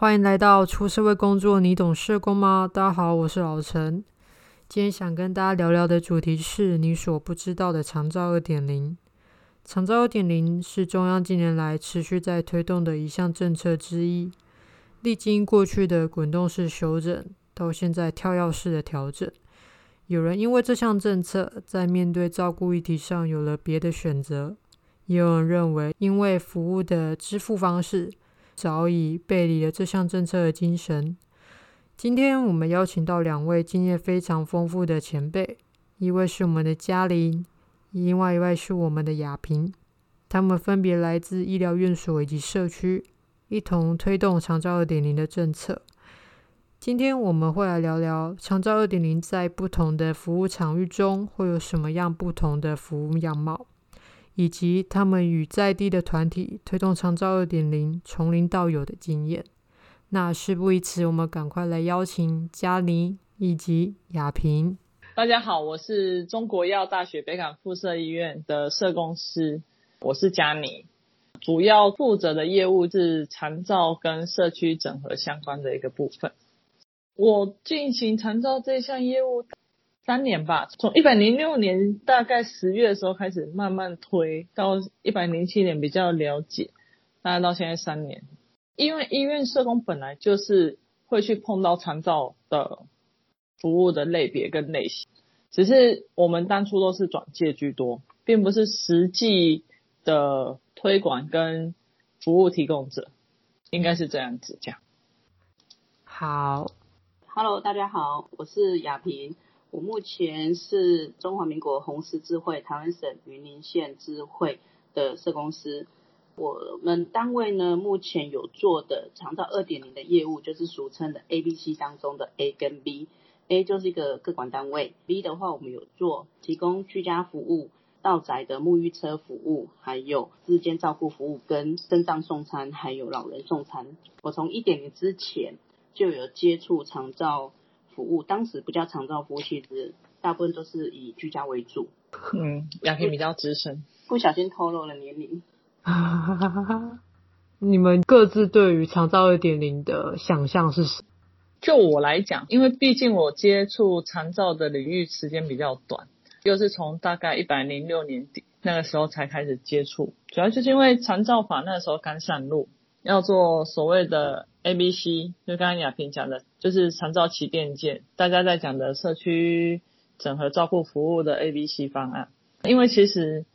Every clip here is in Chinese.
欢迎来到出社会工作，你懂社工吗？大家好，我是老陈。今天想跟大家聊聊的主题是你所不知道的长照二点零。长照二点零是中央近年来持续在推动的一项政策之一，历经过去的滚动式修整，到现在跳跃式的调整。有人因为这项政策在面对照顾议题上有了别的选择，也有人认为因为服务的支付方式早已背离了这项政策的精神。今天我们邀请到两位经验非常丰富的前辈，一位是我们的嘉玲，另外一位是我们的雅萍。他们分别来自医疗院所以及社区，一同推动长照二点零的政策。今天我们会来聊聊长照二点零在不同的服务场域中会有什么样不同的服务样貌，以及他们与在地的团体推动长照二点零从零到有的经验。那事不宜迟，我们赶快来邀请嘉妮以及雅萍。大家好，我是中国医药大学北港附设医院的社工师，我是嘉妮，主要负责的业务是长照跟社区整合相关的一个部分。我进行长照这项业务三年吧，从一百零六年大概十月的时候开始慢慢推，到一百零七年比较了解，大概到现在三年。因为医院社工本来就是会去碰到长照的服务的类别跟类型，只是我们当初都是转介居多，并不是实际的推广跟服务提供者，应该是这样子讲。好。Hello，大家好，我是雅萍。我目前是中华民国红十字会台湾省云林县支会的社公司。我们单位呢，目前有做的长照二点零的业务，就是俗称的 A、B、C 当中的 A 跟 B。A 就是一个个管单位，B 的话，我们有做提供居家服务、到宅的沐浴车服务，还有日间照顾服务跟身障送餐，还有老人送餐。我从一点零之前。就有接触长照服务，当时不叫长照服务，其实大部分都是以居家为主。嗯，雅萍比较资深，不小心透露了年龄。你们各自对于长照二点零的想象是什么？就我来讲，因为毕竟我接触长照的领域时间比较短，又是从大概一百零六年底那个时候才开始接触，主要就是因为长照法那个时候刚上路，要做所谓的。A、B、C 就刚刚雅萍讲的，就是长照旗舰舰，大家在讲的社区整合照顾服务的 A、B、C 方案。因为其实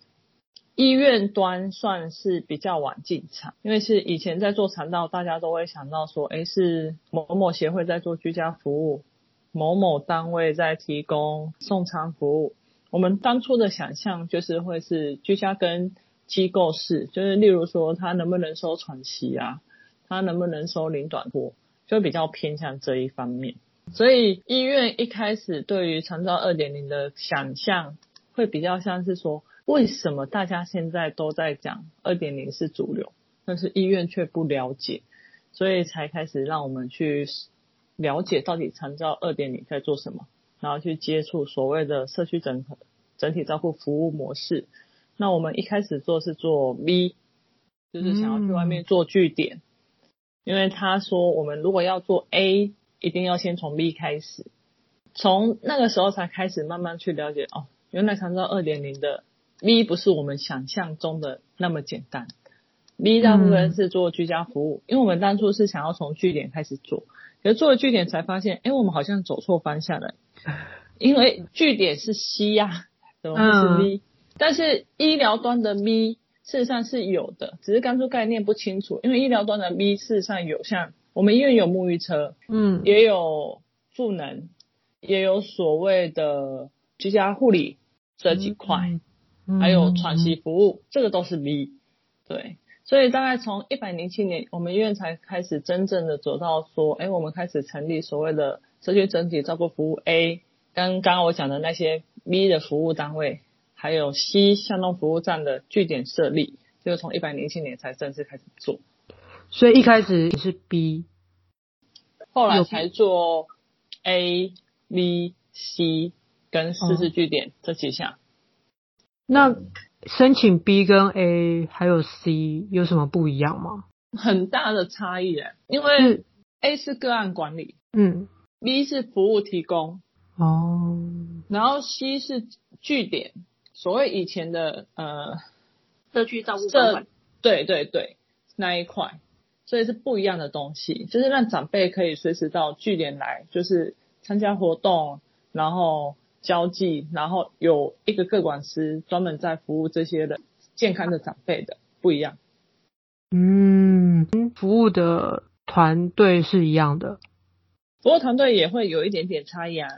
医院端算是比较晚进场，因为是以前在做长照，大家都会想到说，诶，是某某协会在做居家服务，某某单位在提供送餐服务。我们当初的想象就是会是居家跟机构式，就是例如说他能不能收喘息啊？他能不能收零短波，就比较偏向这一方面。所以医院一开始对于长照二点零的想象，会比较像是说，为什么大家现在都在讲二点零是主流，但是医院却不了解，所以才开始让我们去了解到底长照二点零在做什么，然后去接触所谓的社区整合整体照顾服务模式。那我们一开始做是做 V，就是想要去外面做据点。嗯因为他说，我们如果要做 A，一定要先从 V 开始，从那个时候才开始慢慢去了解哦，原来长照二点零的 V 不是我们想象中的那么简单。V 大部分是做居家服务，嗯、因为我们当初是想要从据点开始做，可是做了据点才发现，哎，我们好像走错方向了，因为据点是 C 呀、啊，怎么会是 V？、嗯、但是医疗端的咪。事实上是有的，只是当初概念不清楚。因为医疗端的咪事实上有像我们医院有沐浴车，嗯，也有赋能，也有所谓的居家护理这几块，嗯、还有喘息服务，嗯、这个都是咪。对，所以大概从一百零七年，我们医院才开始真正的走到说，哎，我们开始成立所谓的社区整体照顾服务 A，跟刚刚我讲的那些 B 的服务单位。还有 C 向东服务站的据点设立，就从一百零七年才正式开始做，所以一开始是 B，后来才做 A、B、C 跟四四据点这几项。那申请 B 跟 A 还有 C 有什么不一样吗？很大的差异诶，因为 A 是个案管理，嗯，B 是服务提供，哦，然后 C 是据点，所谓以前的呃社区照顾关怀，对对对，那一块，所以是不一样的东西，就是让长辈可以随时到据点来，就是参加活动，然后交际，然后有一个个管师专门在服务这些的健康的长辈的，不一样。嗯，服务的。团队是一样的，不过团队也会有一点点差异啊。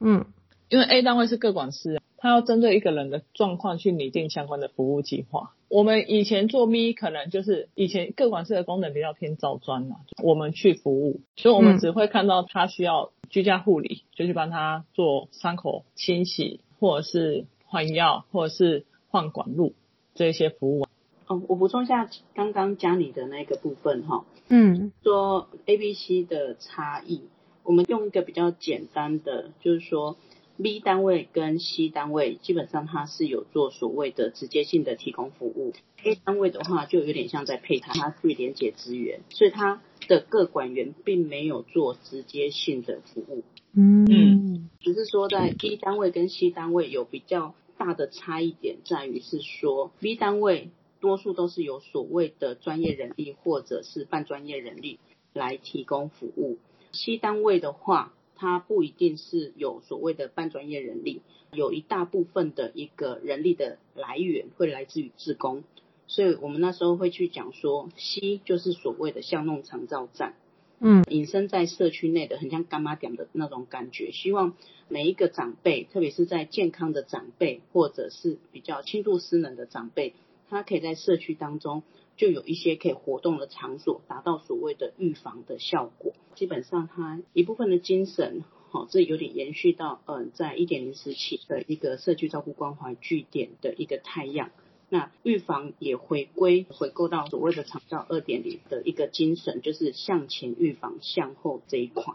嗯，因为 A 单位是个管师，他要针对一个人的状况去拟定相关的服务计划。我们以前做咪可能就是以前个管师的功能比较偏照专嘛，我们去服务，所以我们只会看到他需要居家护理，就去帮他做伤口清洗，或者是换药，或者是换管路这些服务。哦，我补充一下刚刚讲你的那个部分哈，嗯，说 A、B、C 的差异，我们用一个比较简单的，就是说 B 单位跟 C 单位基本上它是有做所谓的直接性的提供服务，A 单位的话就有点像在配它，它去连接资源，所以它的各管员并没有做直接性的服务，嗯，只是说在 B 单位跟 C 单位有比较大的差异点在于是说 B 单位。多数都是有所谓的专业人力或者是半专业人力来提供服务。C 单位的话，它不一定是有所谓的半专业人力，有一大部分的一个人力的来源会来自于自工。所以我们那时候会去讲说，C 就是所谓的巷弄长照站，嗯，隐身在社区内的很像干妈点的那种感觉。希望每一个长辈，特别是在健康的长辈或者是比较轻度失能的长辈。他可以在社区当中就有一些可以活动的场所，达到所谓的预防的效果。基本上，他一部分的精神，好，这有点延续到嗯，在一点零时期的一个社区照顾关怀据点的一个太阳。那预防也回归回购到所谓的长照二点零的一个精神，就是向前预防，向后这一块。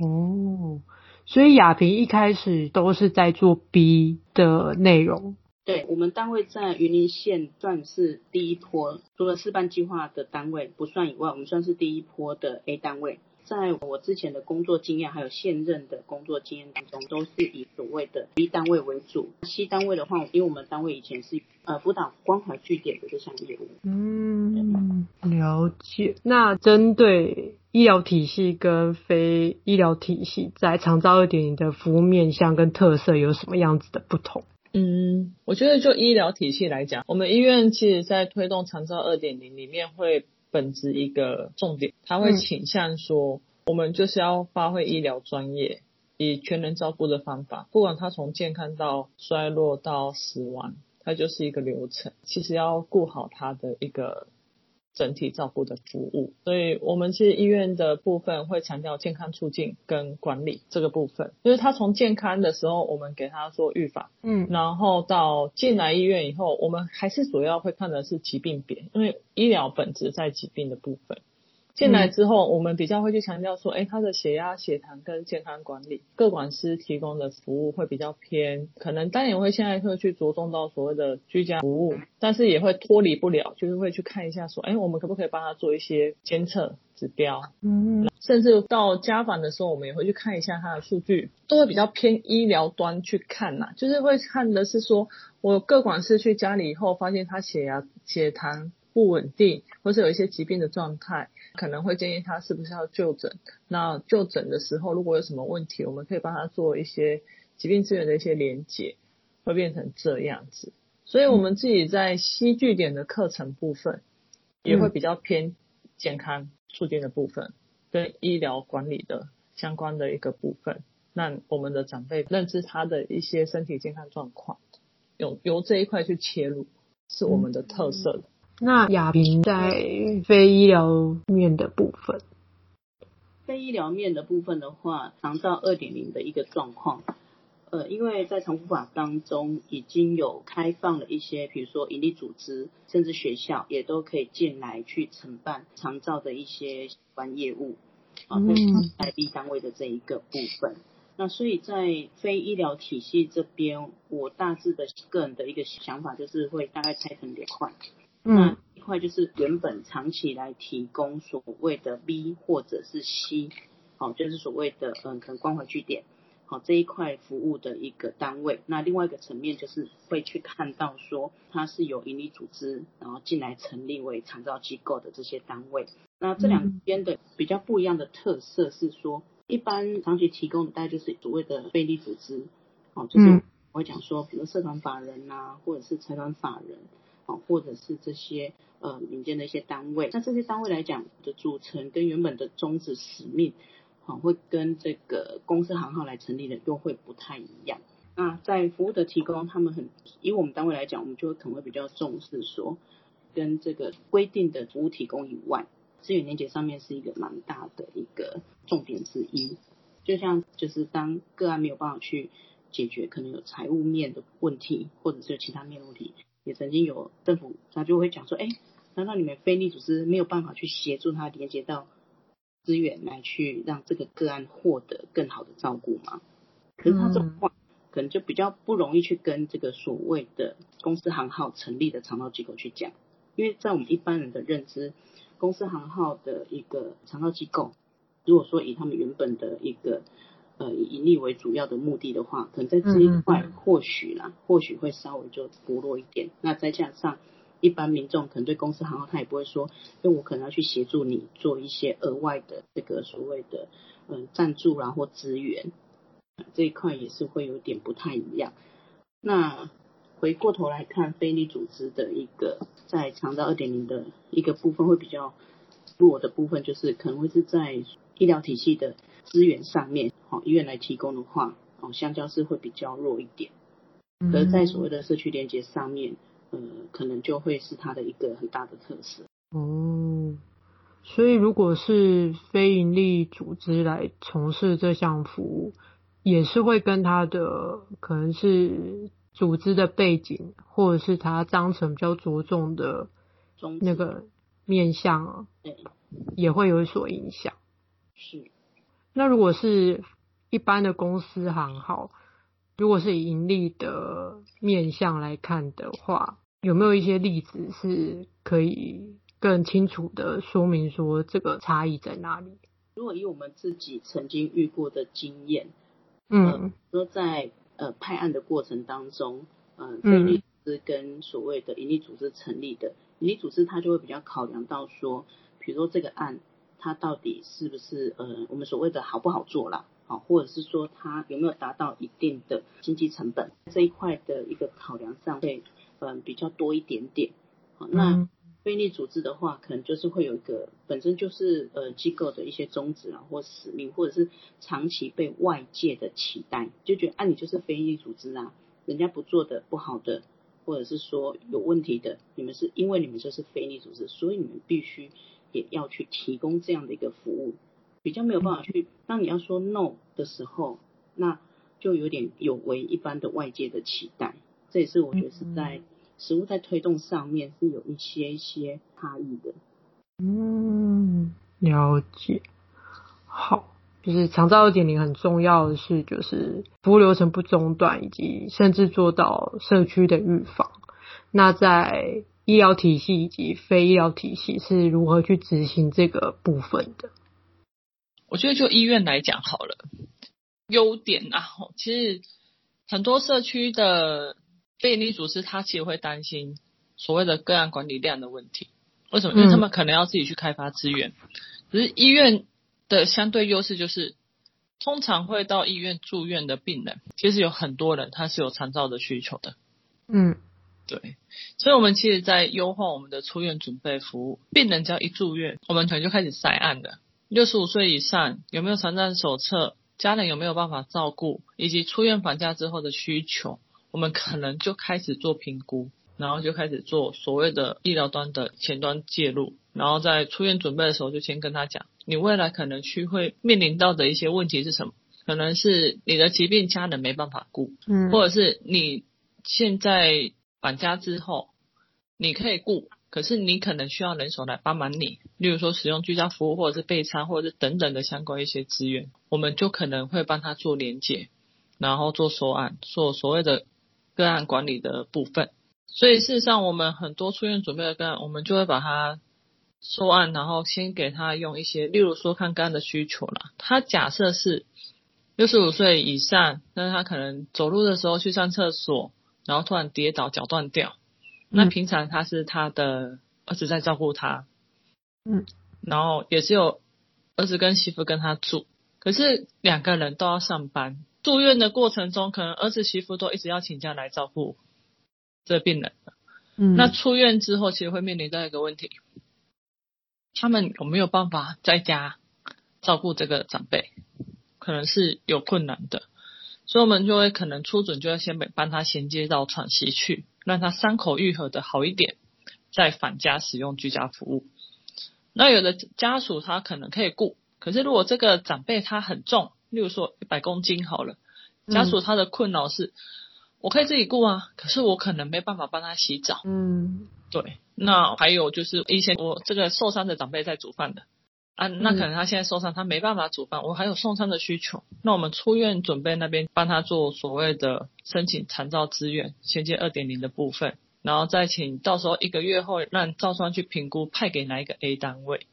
哦，所以雅萍一开始都是在做 B 的内容。对，我们单位在云林县算是第一波，除了示范计划的单位不算以外，我们算是第一波的 A 单位。在我之前的工作经验，还有现任的工作经验当中，都是以所谓的 B 单位为主。C 单位的话，因为我们单位以前是呃辅导关怀据点的这项业务。嗯，了解。那针对医疗体系跟非医疗体系，在长照二点零的服务面向跟特色有什么样子的不同？嗯，我觉得就医疗体系来讲，我们医院其实在推动长照二点零里面会本质一个重点，它会倾向说，我们就是要发挥医疗专业，以全人照顾的方法，不管它从健康到衰落到死亡，它就是一个流程，其实要顾好它的一个。整体照顾的服务，所以我们其实医院的部分会强调健康促进跟管理这个部分，就是他从健康的时候，我们给他做预防，嗯，然后到进来医院以后，我们还是主要会看的是疾病别，因为医疗本质在疾病的部分。进来之后，我们比较会去强调说，哎，他的血压、血糖跟健康管理，各管师提供的服务会比较偏，可能当然也会现在会去着重到所谓的居家服务，但是也会脱离不了，就是会去看一下说，哎，我们可不可以帮他做一些监测指标，嗯，甚至到家访的时候，我们也会去看一下他的数据，都会比较偏医疗端去看呐，就是会看的是说，我各管师去家里以后，发现他血压、血糖不稳定，或是有一些疾病的状态。可能会建议他是不是要就诊。那就诊的时候，如果有什么问题，我们可以帮他做一些疾病资源的一些连接，会变成这样子。所以，我们自己在西据点的课程部分，也会比较偏健康促进的部分，跟医疗管理的相关的一个部分。那我们的长辈认知他的一些身体健康状况，有由这一块去切入，是我们的特色的。那亚萍在非医疗面的部分，非医疗面的部分的话，长照二点零的一个状况，呃，因为在长福法当中已经有开放了一些，比如说营利组织，甚至学校也都可以进来去承办长照的一些相关业务，啊，在 B 单位的这一个部分。那所以在非医疗体系这边，我大致的个人的一个想法就是会大概拆成两块。嗯，块就是原本长期来提供所谓的 B 或者是 C，好，就是所谓的嗯，可能关怀据点。好，这一块服务的一个单位，那另外一个层面就是会去看到说它是由盈利组织然后进来成立为长照机构的这些单位。那这两边的比较不一样的特色是说，一般长期提供的大概就是所谓的非利组织，哦，就是我会讲说，比如社团法人呐、啊，或者是财团法人，或者是这些呃民间的一些单位。那这些单位来讲的组成跟原本的宗旨使命。好，会跟这个公司行号来成立的又会不太一样。那在服务的提供，他们很以我们单位来讲，我们就可能会比较重视说，跟这个规定的服务提供以外，资源连结上面是一个蛮大的一个重点之一。就像就是当个案没有办法去解决，可能有财务面的问题，或者是其他面问题，也曾经有政府他就会讲说，哎，难道你们非利组织没有办法去协助他连接到？资源来去让这个个案获得更好的照顾吗？可是他这种话可能就比较不容易去跟这个所谓的公司行号成立的长道机构去讲，因为在我们一般人的认知，公司行号的一个长道机构，如果说以他们原本的一个呃以盈利为主要的目的的话，可能在这一块或许啦，或许会稍微就薄弱一点。那再加上。一般民众可能对公司行号，他也不会说，因为我可能要去协助你做一些额外的这个所谓的嗯赞助啊或资源，这一块也是会有点不太一样。那回过头来看，非利组织的一个在长照二点零的一个部分会比较弱的部分，就是可能会是在医疗体系的资源上面，哦医院来提供的话，哦相较是会比较弱一点。可是在所谓的社区连接上面。呃，可能就会是它的一个很大的特色。哦，所以如果是非营利组织来从事这项服务，也是会跟他的可能是组织的背景，或者是他章程比较着重的那个面向啊，对，也会有所影响。是。那如果是一般的公司行号，如果是以盈利的面向来看的话，有没有一些例子是可以更清楚的说明说这个差异在哪里？如果以我们自己曾经遇过的经验，嗯，说、呃、在呃派案的过程当中，呃，非营利组织跟所谓的盈利组织成立的，盈利组织它就会比较考量到说，比如说这个案它到底是不是呃我们所谓的好不好做啦。好或者是说它有没有达到一定的经济成本这一块的一个考量上会嗯比较多一点点。好，那非利组织的话，可能就是会有一个本身就是呃机构的一些宗旨啊或使命，或者是长期被外界的期待，就觉得啊你就是非利组织啊，人家不做的不好的，或者是说有问题的，你们是因为你们就是非利组织，所以你们必须也要去提供这样的一个服务。比较没有办法去，当你要说 no 的时候，那就有点有违一般的外界的期待。这也是我觉得是在食物在推动上面是有一些一些差异的。嗯，了解。好，就是长照二点零很重要的是，就是服务流程不中断，以及甚至做到社区的预防。那在医疗体系以及非医疗体系是如何去执行这个部分的？我觉得就医院来讲好了，优点啊，其实很多社区的非营利组织，他其实会担心所谓的个案管理量的问题。为什么？因为他们可能要自己去开发资源。可是医院的相对优势就是，通常会到医院住院的病人，其实有很多人他是有长照的需求的。嗯，对。所以我们其实，在优化我们的出院准备服务，病人只要一住院，我们可能就开始筛案了。六十五岁以上有没有残障手册？家人有没有办法照顾？以及出院返家之后的需求，我们可能就开始做评估，然后就开始做所谓的医疗端的前端介入，然后在出院准备的时候就先跟他讲，你未来可能去会面临到的一些问题是什么？可能是你的疾病家人没办法顾，嗯，或者是你现在返家之后你可以雇。可是你可能需要人手来帮忙你，例如说使用居家服务或者是备餐或者是等等的相关一些资源，我们就可能会帮他做连结，然后做收案，做所谓的个案管理的部分。所以事实上，我们很多出院准备的个案，我们就会把它收案，然后先给他用一些，例如说看个案的需求啦。他假设是六十五岁以上，但是他可能走路的时候去上厕所，然后突然跌倒，脚断掉。那平常他是他的儿子在照顾他，嗯，然后也是有儿子跟媳妇跟他住，可是两个人都要上班。住院的过程中，可能儿子媳妇都一直要请假来照顾这病人。嗯，那出院之后，其实会面临到一个问题，他们有没有办法在家照顾这个长辈？可能是有困难的，所以我们就会可能初诊就要先帮他衔接到喘息去。让他伤口愈合的好一点，再返家使用居家服务。那有的家属他可能可以顾，可是如果这个长辈他很重，例如说一百公斤好了，家属他的困扰是，嗯、我可以自己顾啊，可是我可能没办法帮他洗澡。嗯，对。那还有就是一些我这个受伤的长辈在煮饭的。啊，那可能他现在受伤，他没办法煮饭，我还有送餐的需求。那我们出院准备那边帮他做所谓的申请残照资源衔接二点零的部分，然后再请到时候一个月后让赵双去评估派给哪一个 A 单位，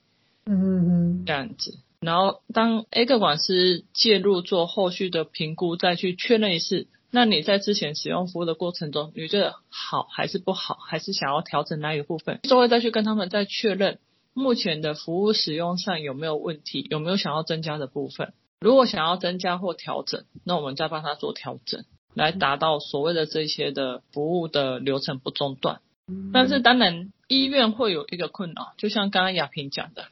嗯嗯嗯，这样子。然后当 A 个管师介入做后续的评估，再去确认一次。那你在之前使用服务的过程中，你觉得好还是不好，还是想要调整哪一个部分，就会再去跟他们再确认。目前的服务使用上有没有问题？有没有想要增加的部分？如果想要增加或调整，那我们再帮他做调整，来达到所谓的这些的服务的流程不中断。但是当然，医院会有一个困扰，就像刚刚亚萍讲的，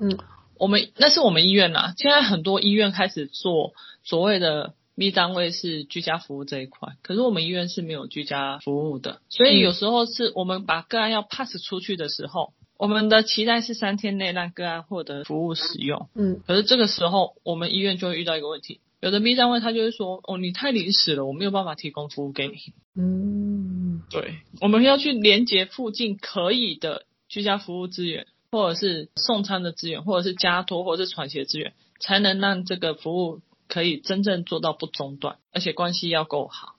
嗯，我们那是我们医院呐。现在很多医院开始做所谓的 B 单位是居家服务这一块，可是我们医院是没有居家服务的，所以有时候是我们把个案要 pass 出去的时候。我们的期待是三天内让个案获得服务使用，嗯，可是这个时候我们医院就会遇到一个问题，有的 B 站位他就会说，哦，你太临时了，我没有办法提供服务给你，嗯，对，我们要去连接附近可以的居家服务资源，或者是送餐的资源，或者是家托，或者是喘息的资源，才能让这个服务可以真正做到不中断，而且关系要够好，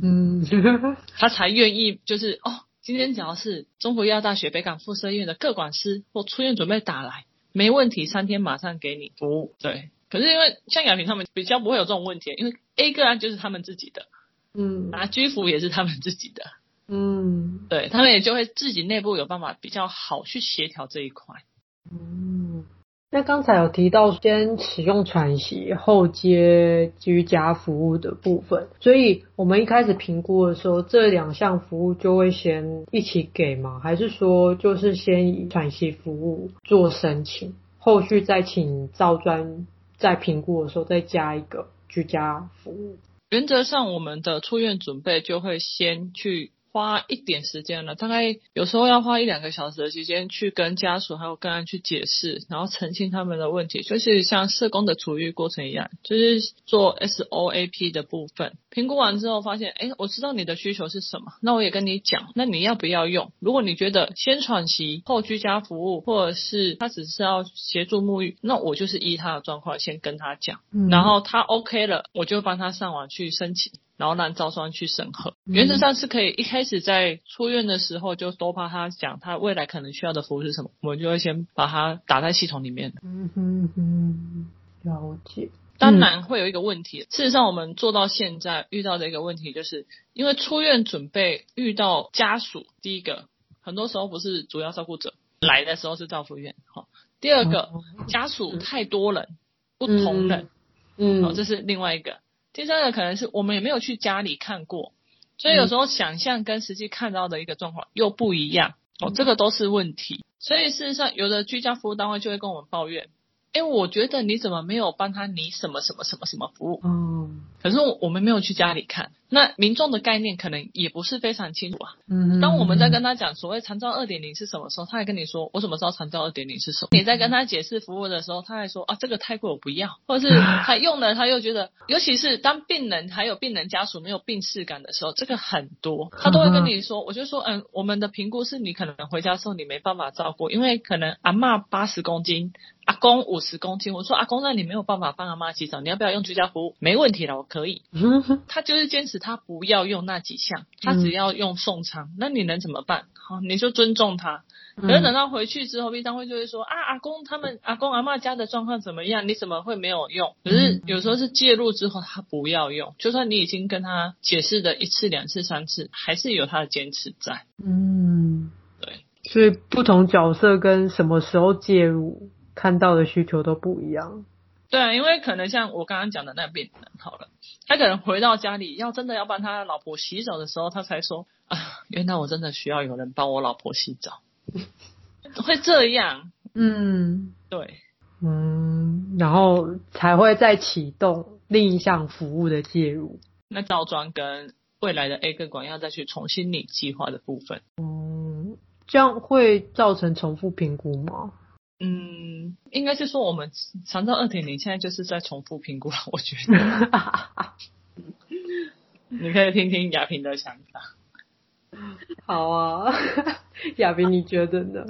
嗯，他才愿意就是哦。今天只要是中国医药大学北港附设医院的各管师或出院准备打来，没问题，三天马上给你。服务。对，可是因为像雅萍他们比较不会有这种问题，因为 A 个案就是他们自己的，嗯，拿居服也是他们自己的，嗯，对，他们也就会自己内部有办法比较好去协调这一块，嗯。那刚才有提到先使用喘息后接居家服务的部分，所以我们一开始评估的时候，这两项服务就会先一起给吗？还是说就是先以喘息服务做申请，后续再请照专在评估的时候再加一个居家服务？原则上，我们的出院准备就会先去。花一点时间了，大概有时候要花一两个小时的时间去跟家属还有个人去解释，然后澄清他们的问题，就是像社工的处遇过程一样，就是做 SOAP 的部分。评估完之后发现，哎，我知道你的需求是什么，那我也跟你讲，那你要不要用？如果你觉得先喘息后居家服务，或者是他只是要协助沐浴，那我就是依他的状况先跟他讲，嗯、然后他 OK 了，我就帮他上网去申请。然后让招商去审核，原则上是可以一开始在出院的时候就多帮他讲他未来可能需要的服务是什么，我们就会先把它打在系统里面。嗯哼哼，了解。当然会有一个问题，事实上我们做到现在遇到的一个问题就是，因为出院准备遇到家属，第一个很多时候不是主要照顾者来的时候是照护员，哈。第二个家属太多人，不同人，嗯，好，这是另外一个。第三个可能是我们也没有去家里看过，所以有时候想象跟实际看到的一个状况又不一样哦，这个都是问题。所以事实上，有的居家服务单位就会跟我们抱怨。哎，我觉得你怎么没有帮他你什么什么什么什么服务？嗯，可是我们没有去家里看，那民众的概念可能也不是非常清楚啊。嗯，当我们在跟他讲所谓长照二点零是什么时候，他还跟你说我怎么知道长照二点零是什么？你在跟他解释服务的时候，他还说啊这个太贵我不要，或者是他用了他又觉得，尤其是当病人还有病人家属没有病识感的时候，这个很多，他都会跟你说，我就说嗯，我们的评估是你可能回家的时候你没办法照顾，因为可能阿嬷八十公斤。阿公五十公斤，我说阿公，那你没有办法帮阿妈洗澡，你要不要用居家服务？没问题了，我可以。他就是坚持他不要用那几项，他只要用宋仓，嗯、那你能怎么办？好，你就尊重他。可是等到回去之后毕张会就会说啊，阿公他们阿公阿嬷家的状况怎么样？你怎么会没有用？可是有时候是介入之后，他不要用，就算你已经跟他解释的一次、两次、三次，还是有他的坚持在。嗯，对，所以不同角色跟什么时候介入，看到的需求都不一样。对啊，因为可能像我刚刚讲的那病人，好了，他可能回到家里要真的要帮他老婆洗澡的时候，他才说啊，原来我真的需要有人帮我老婆洗澡。会这样，嗯，对，嗯，然后才会再启动另一项服务的介入。那赵庄跟未来的 A 个管要再去重新拟计划的部分，嗯，这样会造成重复评估吗？嗯，应该是说我们长照二点零现在就是在重复评估了，我觉得。你可以听听雅萍的想法。好啊，亚萍，你觉得呢？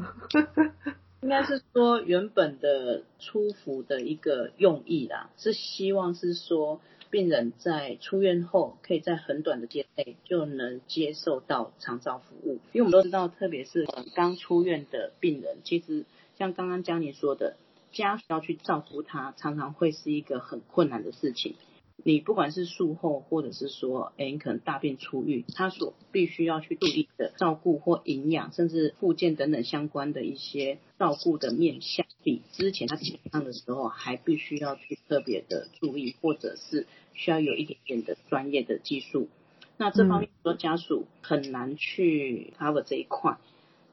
应该是说原本的出服的一个用意啦，是希望是说病人在出院后，可以在很短的时间内就能接受到长照服务。因为我们都知道，特别是刚出院的病人，其实像刚刚江你说的，家属要去照顾他，常常会是一个很困难的事情。你不管是术后，或者是说，哎，你可能大病初愈，他所必须要去注意的照顾或营养，甚至附件等等相关的一些照顾的面向，比之前他健康的时候还必须要去特别的注意，或者是需要有一点点的专业的技术。那这方面说家属很难去 cover 这一块，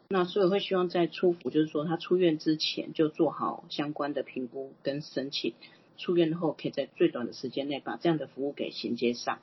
那所以会希望在出服，就是说他出院之前就做好相关的评估跟申请。出院后，可以在最短的时间内把这样的服务给衔接上。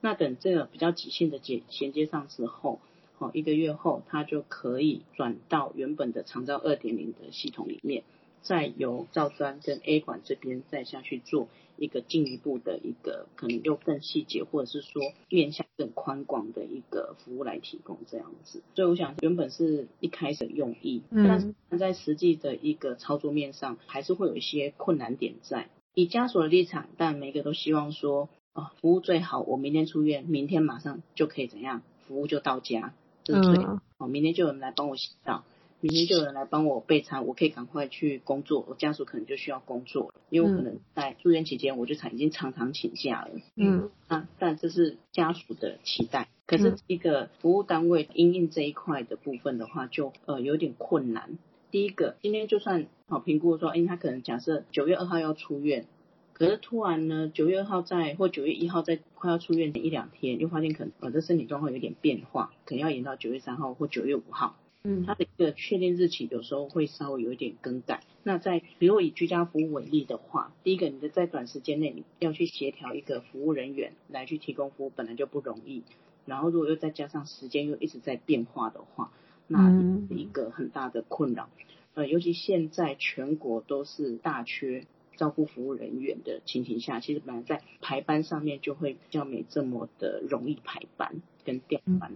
那等这个比较急性的接衔接上之后，哦，一个月后，他就可以转到原本的长照二点零的系统里面，再由照专跟 A 管这边再下去做一个进一步的一个可能又更细节，或者是说面向更宽广的一个服务来提供这样子。所以我想，原本是一开始的用意，嗯，但是在实际的一个操作面上，还是会有一些困难点在。以家属的立场，但每个都希望说，哦，服务最好，我明天出院，明天马上就可以怎样，服务就到家，对不对？哦，明天就有人来帮我洗澡，明天就有人来帮我备餐，我可以赶快去工作，我家属可能就需要工作了，因为我可能在住院期间，我就常已经常常请假了。嗯，啊，但这是家属的期待，可是一个服务单位因应这一块的部分的话，就呃有点困难。第一个，今天就算好评估说，哎，他可能假设九月二号要出院，可是突然呢，九月二号在或九月一号在快要出院的一两天，又发现可能我的身体状况有点变化，可能要延到九月三号或九月五号。嗯，他的一个确定日期有时候会稍微有一点更改。那在比如以居家服务为例的话，第一个，你的在短时间内你要去协调一个服务人员来去提供服务，本来就不容易。然后如果又再加上时间又一直在变化的话，那是一个很大的困扰，呃，尤其现在全国都是大缺照顾服务人员的情形下，其实本来在排班上面就会比较没这么的容易排班跟调班。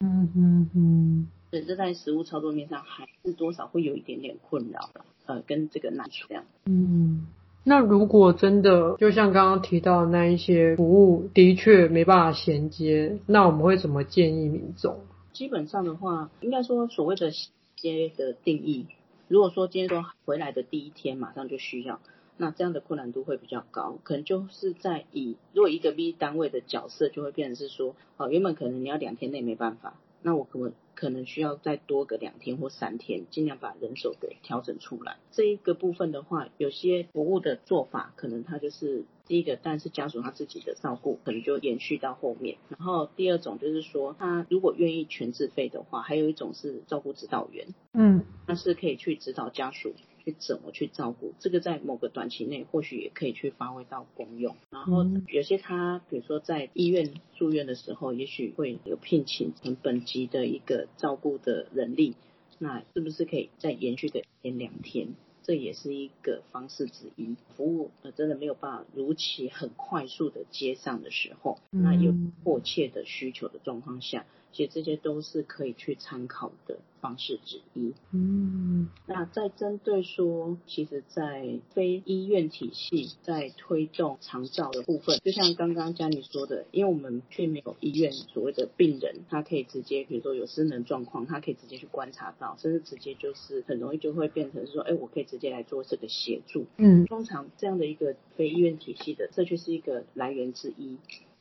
嗯嗯嗯，所以这在实物操作面上还是多少会有一点点困扰的，呃，跟这个难处这样。嗯，那如果真的就像刚刚提到的那一些服务的确没办法衔接，那我们会怎么建议民众？基本上的话，应该说所谓的接的定义，如果说今天说回来的第一天马上就需要，那这样的困难度会比较高，可能就是在以如果一个 B 单位的角色就会变成是说，哦，原本可能你要两天内没办法，那我可能。可能需要再多个两天或三天，尽量把人手给调整出来。这一个部分的话，有些服务的做法，可能它就是第一个，但是家属他自己的照顾，可能就延续到后面。然后第二种就是说，他如果愿意全自费的话，还有一种是照顾指导员，嗯，那是可以去指导家属。去怎么去照顾这个，在某个短期内或许也可以去发挥到功用。然后有些他，比如说在医院住院的时候，也许会有聘请成本级的一个照顾的人力，那是不是可以再延续个一天两天？这也是一个方式之一。服务呃真的没有办法如期很快速的接上的时候，那有迫切的需求的状况下，其实这些都是可以去参考的方式之一。嗯，那在针对说，其实，在非医院体系在推动长照的部分，就像刚刚佳妮说的，因为我们却没有医院所谓的病人，他可以直接，比如说有失能状况，他可以直接去观察到，甚至直接就是很容易就会变成说，哎，我可以直接来做这个协助。嗯，通常这样的一个非医院体系的，社区是一个来源之一。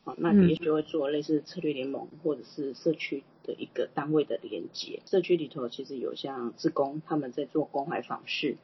好，那也许会做类似策略联盟或者是社区的一个单位的连接。社区里头其实有像志工，他们在做关怀访视。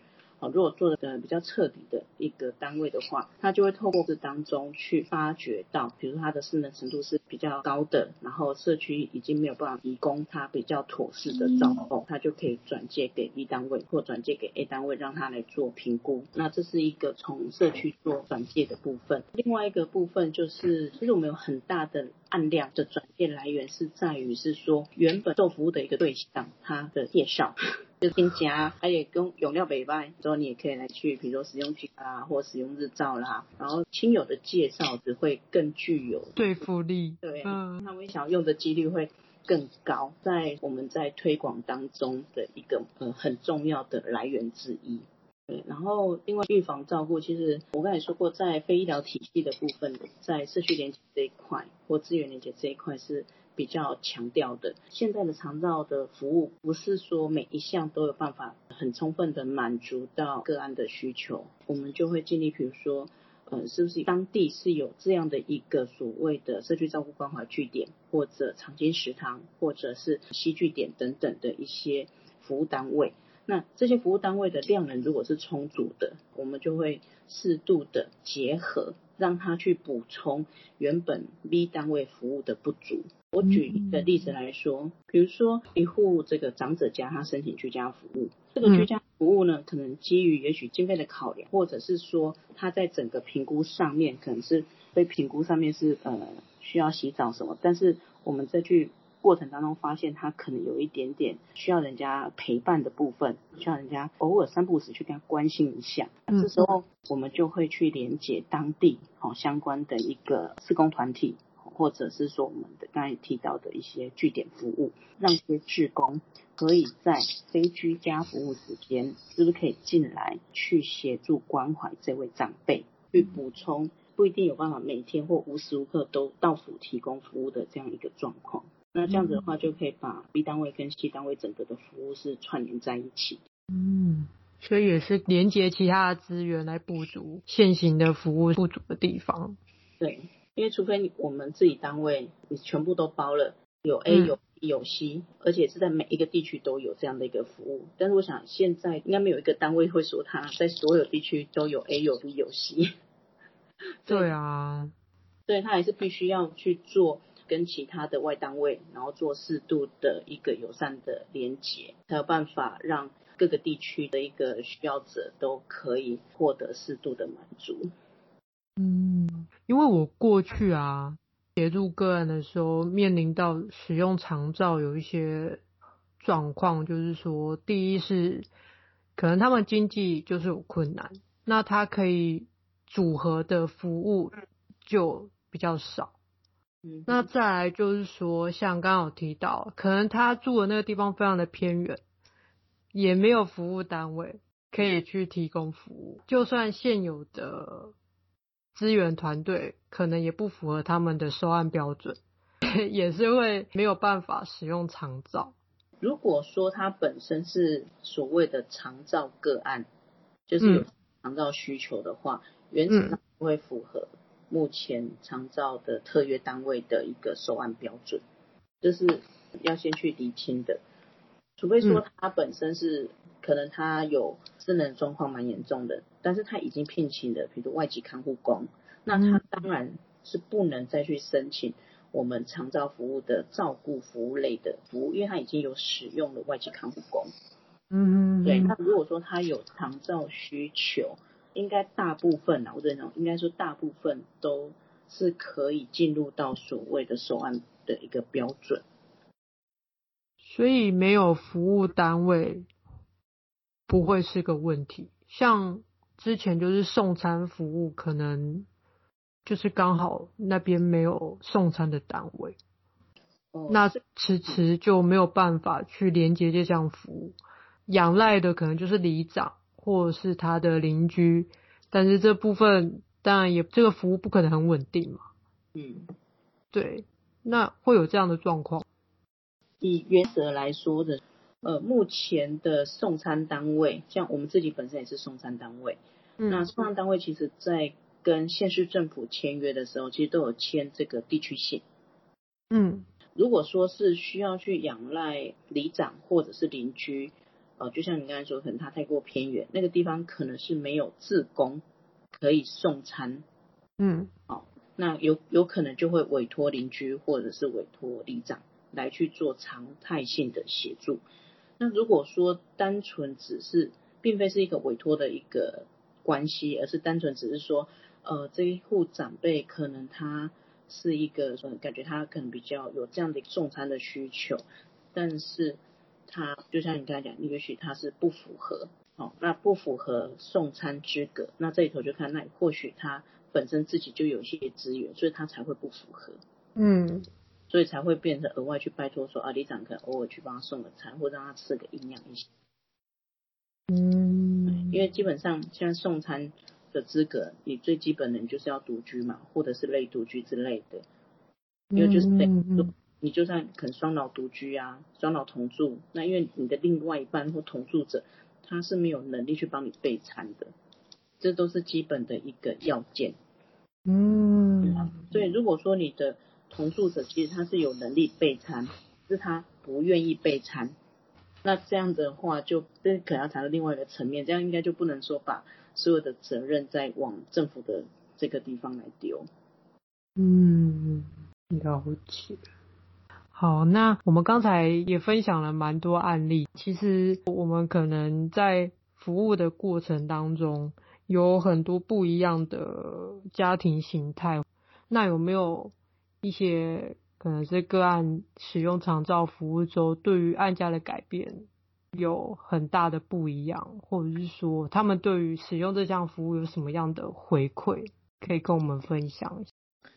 如果做的比较彻底的一个单位的话，他就会透过这当中去发掘到，比如说他的失能程度是比较高的，然后社区已经没有办法提供他比较妥适的照顾，他就可以转介给 B 单位或转介给 A 单位，让他来做评估。那这是一个从社区做转介的部分。另外一个部分就是，其实我们有很大的案量的转介来源是在于是说，原本受服务的一个对象，他的介绍。就添加，它也跟用料北外，之后你也可以来去，比如说使用居啊，或使用日照啦，然后亲友的介绍只会更具有说服力，对，嗯，他们想要用的几率会更高，在我们在推广当中的一个呃很重要的来源之一。对，然后另外预防照顾，其实我刚才说过，在非医疗体系的部分，在社区连接这一块或资源连接这一块是。比较强调的，现在的长照的服务不是说每一项都有办法很充分的满足到个案的需求，我们就会尽力，比如说，呃，是不是当地是有这样的一个所谓的社区照顾关怀据点，或者长青食堂，或者是西据点等等的一些服务单位。那这些服务单位的量能如果是充足的，我们就会适度的结合，让他去补充原本 B 单位服务的不足。我举一个例子来说，比如说一户这个长者家，他申请居家服务，这个居家服务呢，可能基于也许经费的考量，或者是说他在整个评估上面，可能是被评估上面是呃需要洗澡什么，但是我们再去。过程当中发现他可能有一点点需要人家陪伴的部分，需要人家偶尔三不时去跟他关心一下。这时候我们就会去连接当地好相关的一个施工团体，或者是说我们的刚才提到的一些据点服务，让一些志工可以在非居家服务时间，是不是可以进来去协助关怀这位长辈，去补充不一定有办法每天或无时无刻都到府提供服务的这样一个状况。那这样子的话，就可以把 B 单位跟 C 单位整个的服务是串联在一起。嗯，所以也是连接其他的资源来补足现行的服务不足的地方。对，因为除非我们自己单位你全部都包了，有 A 有 B 有 C，嗯，而且是在每一个地区都有这样的一个服务。但是我想现在应该没有一个单位会说他在所有地区都有 A 有 B 有 C。对啊，对，他还是必须要去做。跟其他的外单位，然后做适度的一个友善的连接，才有办法让各个地区的一个需要者都可以获得适度的满足。嗯，因为我过去啊协助个案的时候，面临到使用长照有一些状况，就是说，第一是可能他们经济就是有困难，那他可以组合的服务就比较少。嗯，那再来就是说，像刚刚有提到，可能他住的那个地方非常的偏远，也没有服务单位可以去提供服务。就算现有的资源团队，可能也不符合他们的收案标准，也是会没有办法使用长照。如果说他本身是所谓的长照个案，就是有长照需求的话，嗯、原则上不会符合。目前长照的特约单位的一个收案标准，这是要先去厘清的。除非说他本身是可能他有失能状况蛮严重的，但是他已经聘请了，比如外籍看护工，那他当然是不能再去申请我们长照服务的照顾服务类的服务，因为他已经有使用了外籍看护工。嗯，对。那如果说他有长照需求，应该大部分啊，我认为应该说大部分都是可以进入到所谓的收案的一个标准，所以没有服务单位不会是个问题。像之前就是送餐服务，可能就是刚好那边没有送餐的单位。哦，那迟迟就没有办法去连接这项服务，仰赖的可能就是里长或者是他的邻居，但是这部分当然也这个服务不可能很稳定嘛。嗯，对，那会有这样的状况。以原则来说的，呃，目前的送餐单位，像我们自己本身也是送餐单位，嗯，那送餐单位其实在跟县市政府签约的时候，其实都有签这个地区性。嗯，如果说是需要去仰赖里长或者是邻居，呃，就像你刚才说，可能他太过偏远，那个地方可能是没有自工可以送餐。嗯，好，那有有可能就会委托邻居或者是委托里长。来去做常态性的协助。那如果说单纯只是，并非是一个委托的一个关系，而是单纯只是说，呃，这一户长辈可能他是一个，感觉他可能比较有这样的送餐的需求，但是他就像你刚才讲，你也许他是不符合，哦，那不符合送餐资格，那这里头就看，那或许他本身自己就有一些资源，所以他才会不符合。嗯。所以才会变成额外去拜托说啊，里长可能偶尔去帮他送个餐，或者让他吃个营养一些。嗯，因为基本上现在送餐的资格，你最基本的你就是要独居嘛，或者是类独居之类的。因为就是等于你就算可能双老独居啊，双老同住，那因为你的另外一半或同住者他是没有能力去帮你备餐的，这都是基本的一个要件。嗯，所以如果说你的同住者其实他是有能力备餐，是他不愿意备餐。那这样的话就，就这可能要谈到另外一个层面，这样应该就不能说把所有的责任再往政府的这个地方来丢。嗯，了解。好，那我们刚才也分享了蛮多案例。其实我们可能在服务的过程当中，有很多不一样的家庭形态。那有没有？一些可能是个案使用长照服务之后，对于案家的改变有很大的不一样，或者是说他们对于使用这项服务有什么样的回馈，可以跟我们分享一下。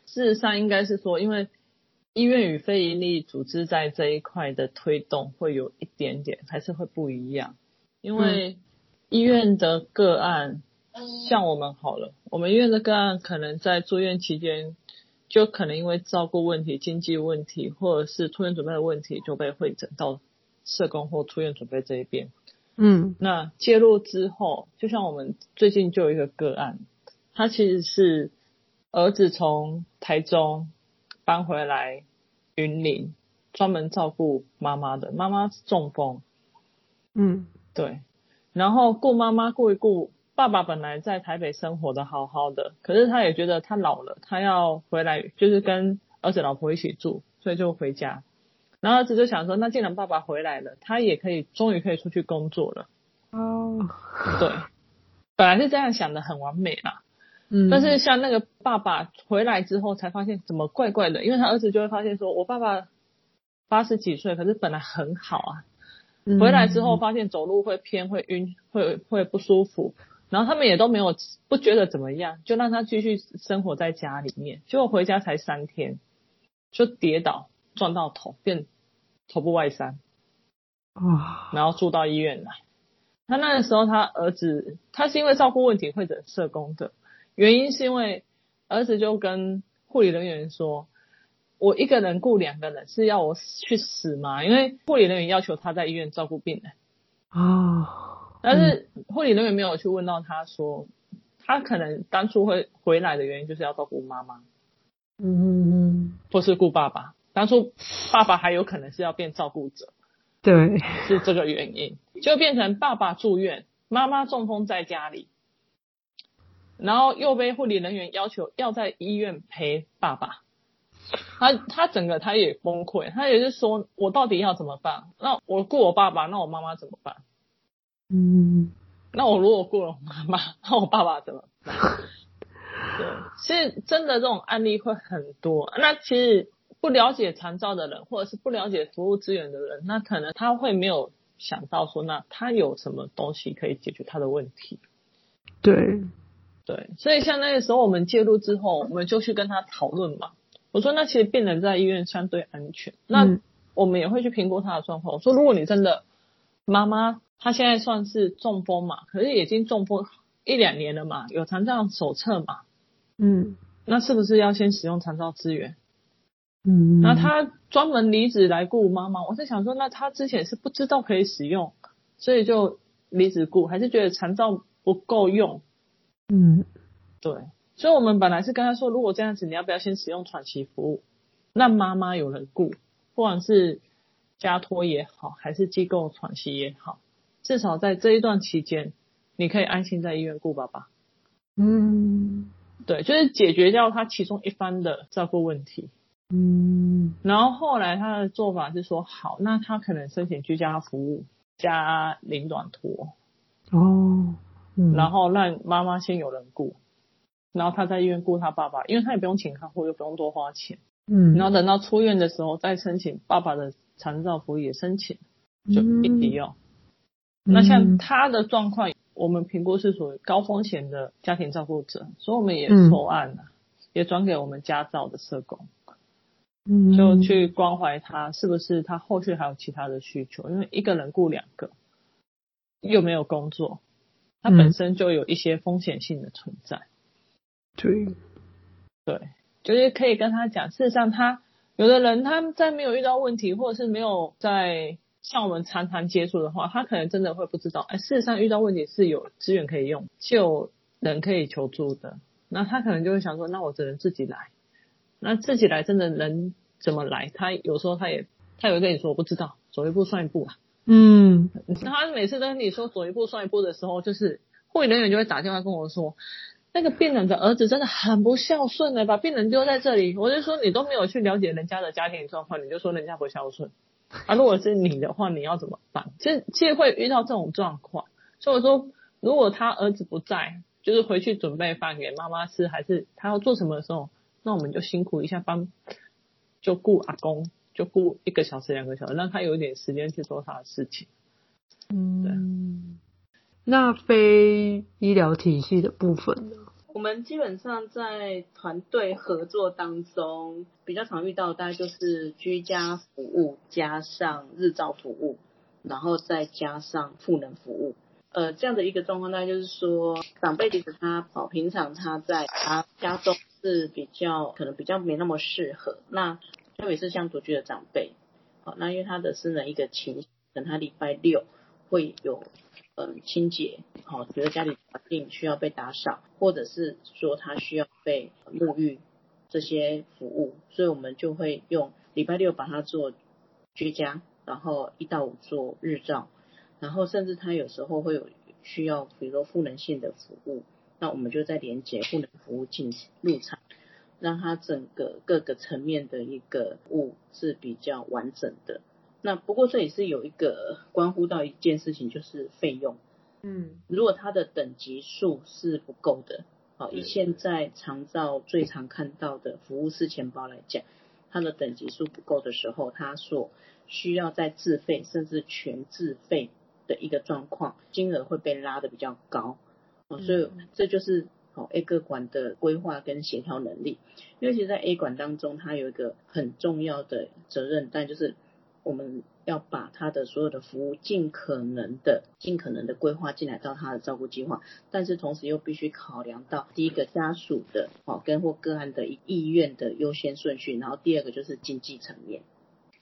事实上，应该是说，因为医院与非营利组织在这一块的推动会有一点点还是会不一样，因为医院的个案，像我们好了，我们医院的个案可能在住院期间。就可能因为照顾问题、经济问题，或者是出院准备的问题，就被会诊到社工或出院准备这一边。嗯，那介入之后，就像我们最近就有一个个案，他其实是儿子从台中搬回来云林，专门照顾妈妈的，妈妈中风。嗯，对，然后顾妈妈顾一顾。爸爸本来在台北生活的好好的，可是他也觉得他老了，他要回来，就是跟儿子老婆一起住，所以就回家。然后儿子就想说，那既然爸爸回来了，他也可以，终于可以出去工作了。哦，对，本来是这样想的，很完美啦。嗯，但是像那个爸爸回来之后，才发现怎么怪怪的，因为他儿子就会发现说，我爸爸八十几岁，可是本来很好啊，回来之后发现走路会偏，会晕，会会不舒服。然后他们也都没有不觉得怎么样，就让他继续生活在家里面。结果回家才三天，就跌倒撞到头，变头部外伤，啊，然后住到医院来。他那个时候他儿子，他是因为照顾问题会诊社工的，原因是因为儿子就跟护理人员说：“我一个人顾两个人是要我去死吗？”因为护理人员要求他在医院照顾病人。啊。但是护理人员没有去问到他说，他可能当初会回来的原因就是要照顾妈妈，嗯嗯，或是顾爸爸。当初爸爸还有可能是要变照顾者，对，是这个原因，就变成爸爸住院，妈妈中风在家里，然后又被护理人员要求要在医院陪爸爸，他他整个他也崩溃，他也是说我到底要怎么办？那我顾我爸爸，那我妈妈怎么办？嗯，那我如果过了我妈妈，那我爸爸怎么办？对，其实真的这种案例会很多。那其实不了解长照的人，或者是不了解服务资源的人，那可能他会没有想到说，那他有什么东西可以解决他的问题？对，对，所以像那个时候我们介入之后，我们就去跟他讨论嘛。我说那其实病人在医院相对安全，那我们也会去评估他的状况。我说如果你真的妈妈她现在算是中风嘛，可是已经中风一两年了嘛，有残障手册嘛，嗯，那是不是要先使用残障资源？嗯，那他专门离职来雇妈妈，我在想说，那他之前是不知道可以使用，所以就离职雇，还是觉得残障不够用？嗯，对，所以我们本来是跟他说，如果这样子，你要不要先使用喘息服务，让妈妈有人雇，不管是家托也好，还是机构喘息也好，至少在这一段期间，你可以安心在医院顾爸爸。嗯，对，就是解决掉他其中一方的照顾问题。嗯，然后后来他的做法是说，好，那他可能申请居家服务加零短托，哦，嗯，然后让妈妈先有人顾，然后他在医院顾他爸爸，因为他也不用请看护，又不用多花钱，嗯，然后等到出院的时候再申请爸爸的长照服务也申请，就一起用。嗯、那像他的状况，我们评估是属于高风险的家庭照顾者，所以我们也收案了，嗯、也转给我们家照的社工。嗯，就去关怀他，是不是他后续还有其他的需求？因为一个人顾两个，又没有工作，他本身就有一些风险性的存在。对，对，就是可以跟他讲，事实上他有的人他在没有遇到问题，或者是没有在像我们常常接触的话，他可能真的会不知道，哎，事实上遇到问题是有资源可以用，就有人可以求助的。那他可能就会想说，那我只能自己来。那自己来真的能怎么来？他有时候他也他也会跟你说我不知道，走一步算一步啊。嗯，他每次都跟你说走一步算一步的时候，就是护理人员就会打电话跟我说，那个病人的儿子真的很不孝顺的，把病人丢在这里。我就说你都没有去了解人家的家庭状况，你就说人家不孝顺啊？如果是你的话，你要怎么办？其实其实会遇到这种状况，所以我说如果他儿子不在，就是回去准备饭给妈妈吃，还是他要做什么的时候。那我们就辛苦一下，帮就顾阿公，就顾一个小时、两个小时，让他有一点时间去做他的事情。嗯，对。那非医疗体系的部分呢？我们基本上在团队合作当中，比较常遇到的大概就是居家服务加上日照服务，然后再加上赋能服务。呃，这样的一个状况，那就是说，长辈其实他跑，平常他在他家中。是比较可能比较没那么适合，那特别是像独居的长辈，好，那因为他的私人一个情，等他礼拜六会有嗯清洁，好，觉得家里环境需要被打扫，或者是说他需要被沐浴这些服务，所以我们就会用礼拜六把它做居家，然后一到五做日照，然后甚至他有时候会有需要，比如说赋能性的服务。那我们就在连接赋能服务进入场，让它整个各个层面的一个物是比较完整的。那不过这也是有一个关乎到一件事情，就是费用。嗯，如果它的等级数是不够的，好，以现在常照最常看到的服务式钱包来讲，它的等级数不够的时候，它所需要在自费甚至全自费的一个状况，金额会被拉得比较高。哦，所以这就是哦 A 个管的规划跟协调能力，因为其实，在 A 管当中，它有一个很重要的责任，但就是我们要把他的所有的服务尽可能的、尽可能的规划进来到他的照顾计划，但是同时又必须考量到第一个家属的哦跟或个案的意愿的优先顺序，然后第二个就是经济层面，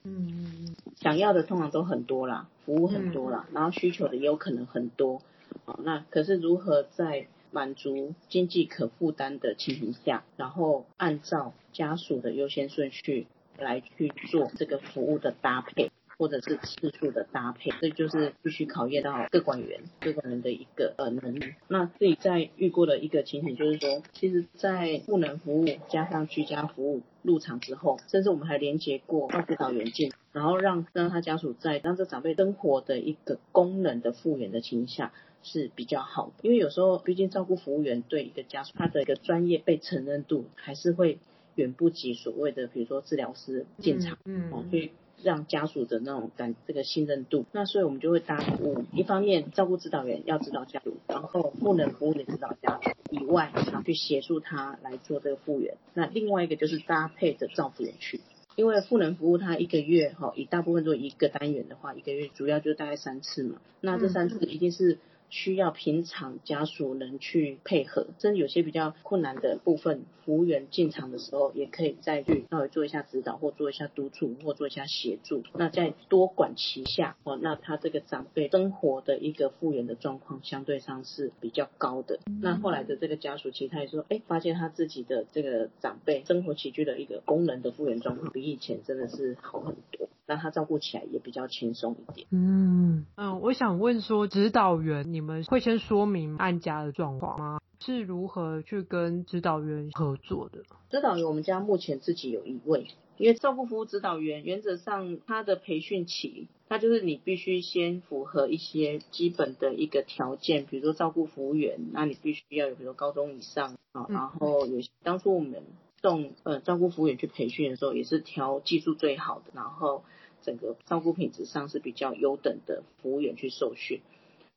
嗯，想要的通常都很多啦，服务很多啦，然后需求的也有可能很多。好，那可是如何在满足经济可负担的情形下，然后按照家属的优先顺序来去做这个服务的搭配，或者是次数的搭配，这就是必须考验到各管员各管员的一个呃能力。那自己在遇过的一个情形就是说，其实，在赋能服务加上居家服务入场之后，甚至我们还连接过照顾导员进，然后让让他家属在当这长辈生活的一个功能的复原的情形下。是比较好的，因为有时候毕竟照顾服务员对一个家属，他的一个专业被承认度还是会远不及所谓的，比如说治疗师进场，嗯，哦，去让家属的那种感这个信任度。那所以我们就会搭服务，一方面照顾指导员要指导家属，然后赋能服务的指导家属以外，然后去协助他来做这个复原。那另外一个就是搭配着照顾员去。因为赋能服务，它一个月哈，以大部分做一个单元的话，一个月主要就大概三次嘛。那这三次一定是。需要平常家属能去配合，甚至有些比较困难的部分，服务员进场的时候，也可以再去稍微做一下指导，或做一下督促，或做一下协助。那在多管齐下，哦，那他这个长辈生活的一个复原的状况，相对上是比较高的。那后来的这个家属，其实他也说，哎，发现他自己的这个长辈生活起居的一个功能的复原状况，比以前真的是好很多。那他照顾起来也比较轻松一点。嗯嗯，我想问说，指导员你们会先说明案家的状况吗？是如何去跟指导员合作的？指导员我们家目前自己有一位，因为照顾服务指导员原则上他的培训期，他就是你必须先符合一些基本的一个条件，比如说照顾服务员，那你必须要有比如高中以上啊，然后有当初我们。送呃照顾服务员去培训的时候，也是挑技术最好的，然后整个照顾品质上是比较优等的服务员去受训。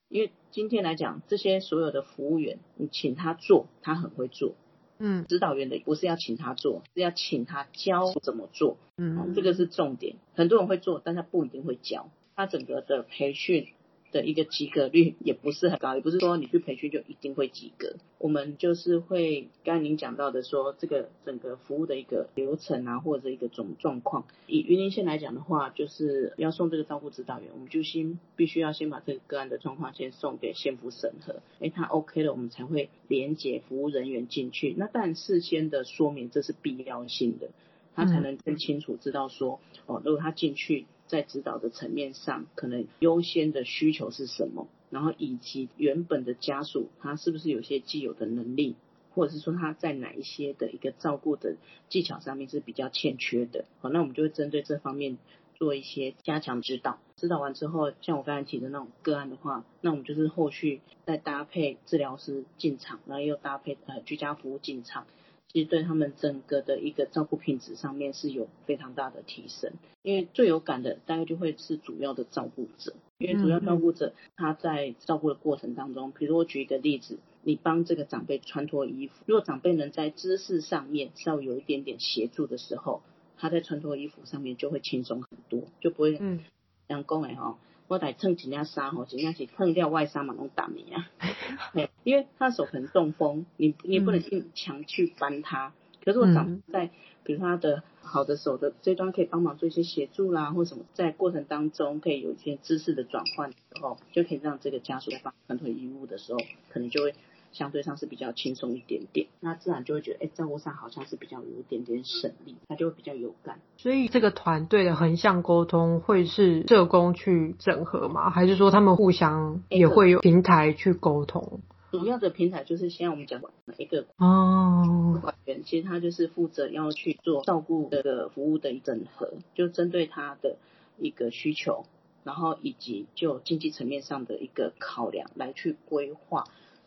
因为今天来讲，这些所有的服务员，你请他做，他很会做。嗯，指导员的不是要请他做，是要请他教怎么做。嗯，这个是重点。很多人会做，但他不一定会教。他整个的培训。的一个及格率也不是很高，也不是说你去培训就一定会及格。我们就是会刚才您讲到的说，这个整个服务的一个流程啊，或者一个总状况。以云林县来讲的话，就是要送这个照顾指导员，我们就先必须要先把这个个案的状况先送给县府审核，哎，他 OK 了，我们才会连接服务人员进去。那但事先的说明这是必要性的，他才能更清楚知道说，哦，如果他进去。在指导的层面上，可能优先的需求是什么？然后以及原本的家属，他是不是有些既有的能力，或者是说他在哪一些的一个照顾的技巧上面是比较欠缺的？好，那我们就会针对这方面做一些加强指导。指导完之后，像我刚才提的那种个案的话，那我们就是后续再搭配治疗师进场，然后又搭配呃居家服务进场。其实对他们整个的一个照顾品质上面是有非常大的提升，因为最有感的大概就会是主要的照顾者，因为主要照顾者他在照顾的过程当中，比如我举一个例子，你帮这个长辈穿脱衣服，如果长辈能在姿势上面稍微有一点点协助的时候，他在穿脱衣服上面就会轻松很多，就不会嗯，这样讲的哈。我得蹭几件衫吼，几件是蹭掉外衫嘛，拢打你啊。因为他手可能中风，你你也不能硬强去搬他。可是我长在，比如他的好的手的这端可以帮忙做一些协助啦，或什么，在过程当中可以有一些姿势的转换的时候，就可以让这个家属在帮穿脱衣物的时候，可能就会。相对上是比较轻松一点点，那自然就会觉得，哎、欸，照顾上好像是比较有一点点省力，他就会比较有感。所以这个团队的横向沟通会是社工去整合吗？还是说他们互相也会有平台去沟通？主要的平台就是现在我们讲一个哦，管员，其实他就是负责要去做照顾这个服务的一整合，就针对他的一个需求，然后以及就经济层面上的一个考量来去规划。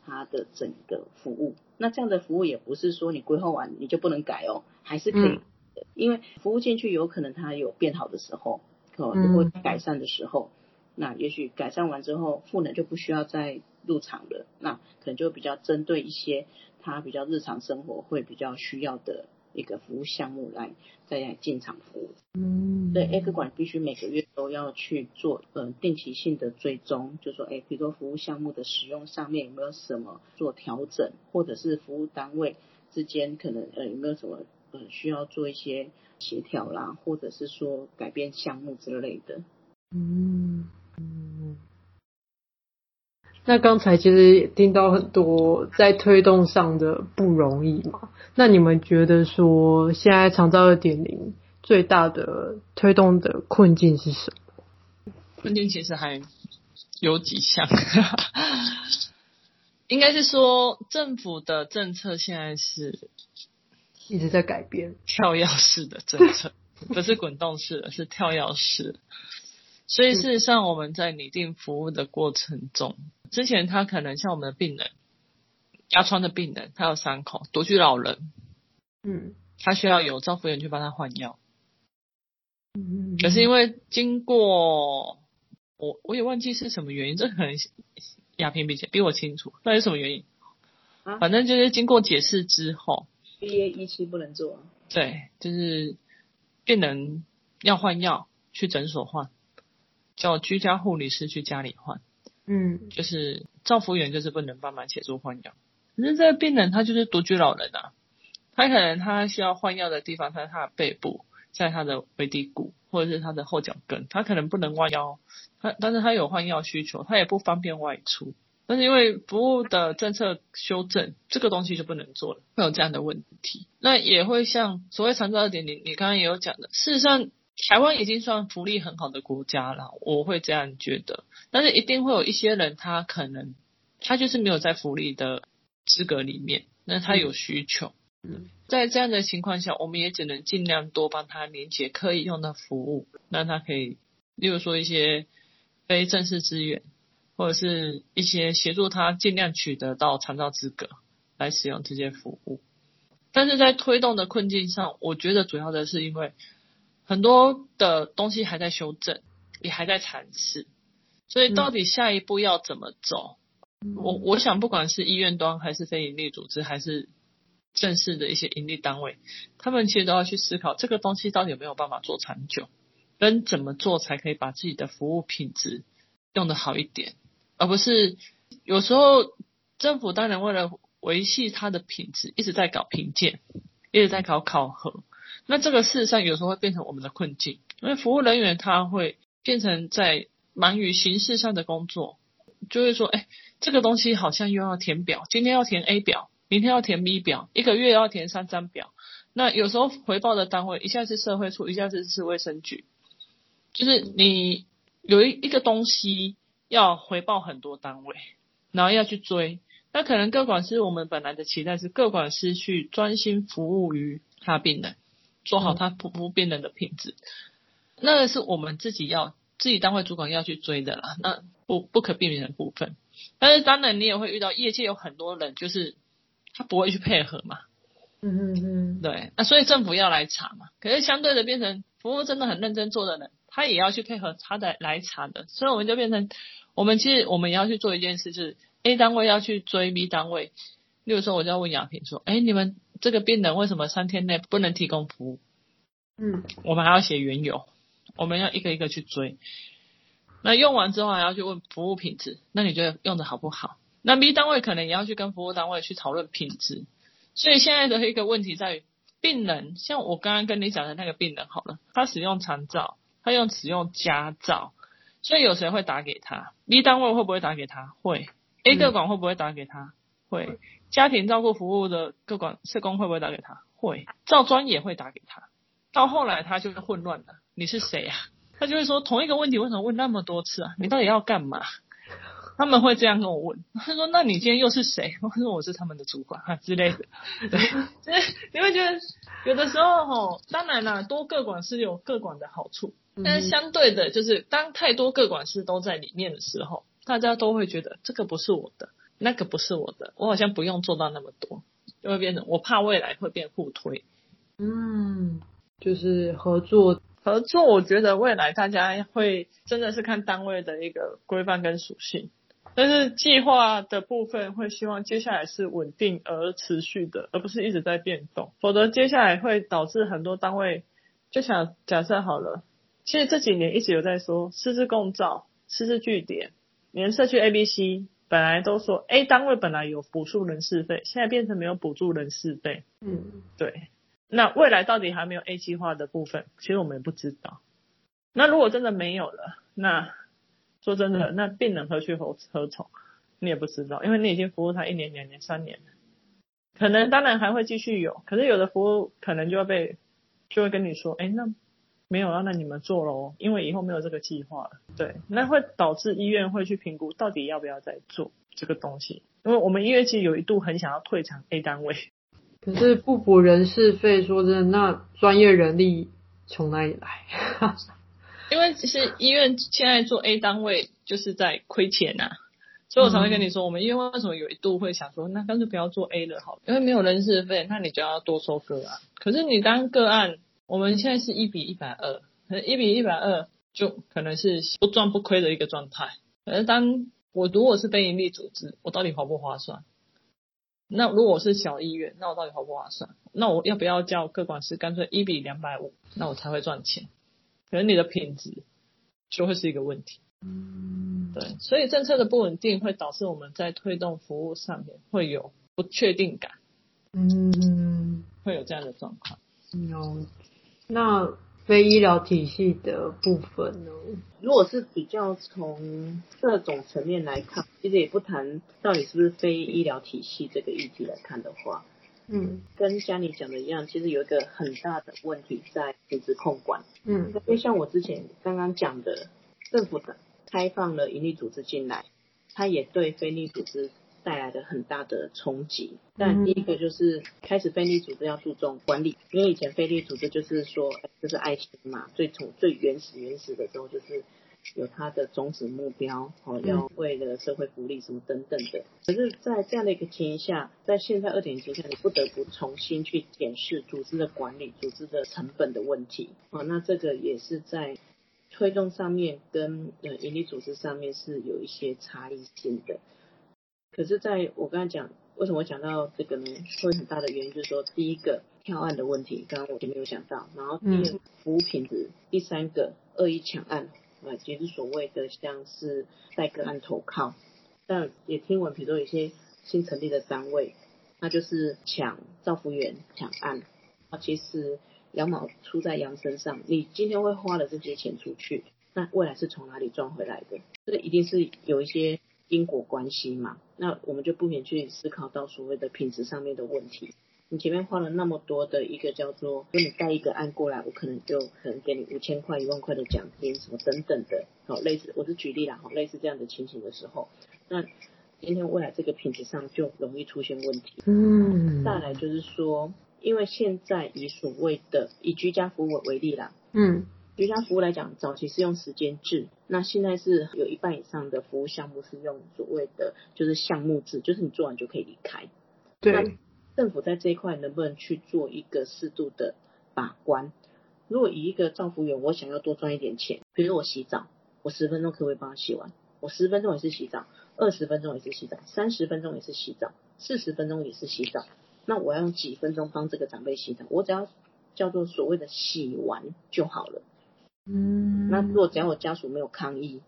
他的整个服务，那这样的服务也不是说你规划完你就不能改哦，还是可以，嗯、因为服务进去有可能它有变好的时候，哦，如果改善的时候，嗯、那也许改善完之后，赋能就不需要再入场了，那可能就比较针对一些他比较日常生活会比较需要的。一个服务项目来再来进场服务，嗯，对，X 管必须每个月都要去做呃定期性的追踪，就说哎，比如说服务项目的使用上面有没有什么做调整，或者是服务单位之间可能呃有没有什么呃需要做一些协调啦，或者是说改变项目之类的，嗯嗯。那刚才其实也听到很多在推动上的不容易嘛。那你们觉得说现在长照二点零最大的推动的困境是什么？困境其实还有几项，应该是说政府的政策现在是一直在改变，跳跃式的政策，不是滚动式的，是跳跃式。所以事实上我们在拟定服务的过程中。之前他可能像我们的病人，压疮的病人，他有伤口，独居老人，嗯，他需要有照护员去帮他换药，嗯，可是因为经过我我也忘记是什么原因，这可能亚萍比比我清楚，那是什么原因？啊，反正就是经过解释之后，BA 一期不能做。对，就是病人要换药，去诊所换，叫居家护理师去家里换。嗯，就是照服员就是不能帮忙协助换药。可是这个病人他就是独居老人啊，他可能他需要换药的地方在他的背部，在他的尾骶骨或者是他的后脚跟，他可能不能弯腰，他但是他有换药需求，他也不方便外出。但是因为服务的政策修正，这个东西就不能做了，会有这样的问题。那也会像所谓长照二点零，你刚刚也有讲的，事实上台湾已经算福利很好的国家了，我会这样觉得。但是一定会有一些人，他可能他就是没有在福利的资格里面，那他有需求。嗯，在这样的情况下，我们也只能尽量多帮他连接可以用的服务，让他可以，例如说一些非正式资源。或者是一些协助他尽量取得到长照资格来使用这些服务，但是在推动的困境上，我觉得主要的是因为很多的东西还在修正，也还在尝试，所以到底下一步要怎么走？嗯、我我想不管是医院端还是非营利组织，还是正式的一些盈利单位，他们其实都要去思考这个东西到底有没有办法做长久，跟怎么做才可以把自己的服务品质用得好一点。而不是有时候政府当然为了维系它的品质，一直在搞评鉴，一直在搞考核。那这个事实上有时候会变成我们的困境，因为服务人员他会变成在忙于形式上的工作，就会说，哎，这个东西好像又要填表，今天要填 A 表，明天要填 B 表，一个月要填三张表。那有时候回报的单位一下是社会处，一下子是卫生局，就是你有一一个东西。要回报很多单位，然后要去追。那可能各管师我们本来的期待是各管师去专心服务于他病人，做好他服务病人的品质。那个是我们自己要自己单位主管要去追的啦。那不不可避免的部分。但是当然你也会遇到业界有很多人，就是他不会去配合嘛。嗯嗯嗯。对，那所以政府要来查嘛。可是相对的变成服务真的很认真做的人，他也要去配合他的来查的。所以我们就变成。我们其实我们也要去做一件事，就是 A 单位要去追 B 单位。例如说，我就要问雅萍说：“哎，你们这个病人为什么三天内不能提供服务？”嗯，我们还要写缘由，我们要一个一个去追。那用完之后还要去问服务品质，那你觉得用的好不好？那 B 单位可能也要去跟服务单位去讨论品质。所以现在的一个问题在于，病人像我刚刚跟你讲的那个病人好了，他使用长照，他用使用家照。所以有谁会打给他？B 单位会不会打给他？会。A 个管会不会打给他？会。家庭照顾服务的各管社工会不会打给他？会。照专也会打给他。到后来他就是混乱了，你是谁啊？他就会说同一个问题为什么问那么多次啊？你到底要干嘛？他们会这样跟我问。他说：“那你今天又是谁？”我说：“我是他们的主管啊之类的。”对，就是你会觉得有的时候吼，当然啦，多个管是有个管的好处。但是相对的，就是当太多个管事都在里面的时候，大家都会觉得这个不是我的，那个不是我的，我好像不用做到那么多，就会变成我怕未来会变互推。嗯，就是合作合作，我觉得未来大家会真的是看单位的一个规范跟属性，但是计划的部分会希望接下来是稳定而持续的，而不是一直在变动，否则接下来会导致很多单位就想假设好了。其实这几年一直有在说师资共造、师资据点，连社区 A、B、C 本来都说 A 单位本来有补助人事费，现在变成没有补助人事费。嗯，对。那未来到底还没有 A 计划的部分，其实我们也不知道。那如果真的没有了，那说真的，那病人何去何何从？你也不知道，因为你已经服务他一年、两年、三年了，可能当然还会继续有，可是有的服务可能就会被就会跟你说，哎，那。没有啊，那你们做喽，因为以后没有这个计划了。对，那会导致医院会去评估到底要不要再做这个东西。因为我们医院其实有一度很想要退场 A 单位，可是不补人事费，说真的，那专业人力从哪里来？因为其实医院现在做 A 单位就是在亏钱呐、啊，所以我才会跟你说，我们医院为什么有一度会想说，那干脆不要做 A 了好了，因为没有人事费，那你就要多收个案。可是你当个案。我们现在是一比一百二，可能一比一百二就可能是不赚不亏的一个状态。可是当我如果是非营利组织，我到底划不划算？那如果我是小医院，那我到底划不划算？那我要不要叫各管师干脆一比两百五，那我才会赚钱？可能你的品质就会是一个问题。嗯，对，所以政策的不稳定会导致我们在推动服务上面会有不确定感。嗯，会有这样的状况。有，那非医疗体系的部分呢？如果是比较从各种层面来看，其实也不谈到底是不是非医疗体系这个议题来看的话，嗯，跟佳妮讲的一样，其实有一个很大的问题在品质控管。嗯，因为像我之前刚刚讲的，政府的开放了营利组织进来，它也对非利组织。带来的很大的冲击，但第一个就是开始非利组织要注重管理，因为以前非利组织就是说，就是爱心嘛，最从最原始原始的时候就是有它的宗旨目标，哦，要为了社会福利什么等等的。可是，在这样的一个情形下，在现在二点零之下，你不得不重新去检视组织的管理、组织的成本的问题，哦，那这个也是在推动上面跟呃盈利组织上面是有一些差异性的。可是，在我刚才讲，为什么我讲到这个呢？会很大的原因就是说，第一个跳案的问题，刚刚我也没有讲到，然后第二服务品质，第三个恶意抢案，啊，其实所谓的像是带个案投靠，但也听闻，比如说有些新成立的单位，那就是抢造福员抢案，啊，其实羊毛出在羊身上，你今天会花了这些钱出去，那未来是从哪里赚回来的？这一定是有一些。因果关系嘛，那我们就不免去思考到所谓的品质上面的问题。你前面花了那么多的一个叫做，给你带一个案过来，我可能就可能给你五千块、一万块的奖金，什么等等的，好，类似，我是举例啦，好，类似这样的情形的时候，那今天未来这个品质上就容易出现问题。嗯，再来就是说，因为现在以所谓的以居家服务为例啦，嗯。居家服务来讲，早期是用时间制，那现在是有一半以上的服务项目是用所谓的就是项目制，就是你做完就可以离开。对。那政府在这一块能不能去做一个适度的把关？如果以一个造福员，我想要多赚一点钱，比如说我洗澡，我十分钟可不可以帮他洗完？我十分钟也是洗澡，二十分钟也是洗澡，三十分钟也是洗澡，四十分钟也是洗澡。那我要用几分钟帮这个长辈洗澡？我只要叫做所谓的洗完就好了。嗯，那如果只要我家属没有抗议，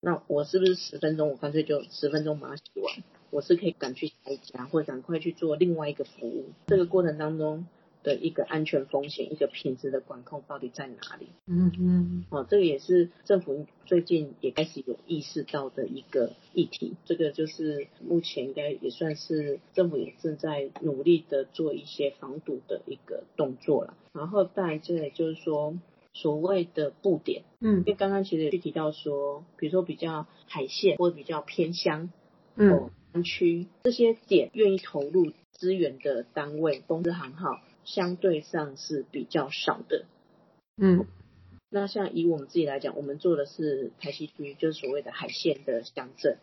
那我是不是十分钟我干脆就十分钟把它洗完？我是可以赶去下一家，或者赶快去做另外一个服务。这个过程当中的一个安全风险、一个品质的管控到底在哪里？嗯嗯，哦，这个也是政府最近也开始有意识到的一个议题。这个就是目前应该也算是政府也正在努力的做一些防堵的一个动作了。然后再这个就是说。所谓的布点，嗯，因为刚刚其实也提到说，比如说比较海线或者比较偏乡，嗯，山区这些点愿意投入资源的单位，公司行号相对上是比较少的，嗯，那像以我们自己来讲，我们做的是台西区，就是所谓的海线的乡镇，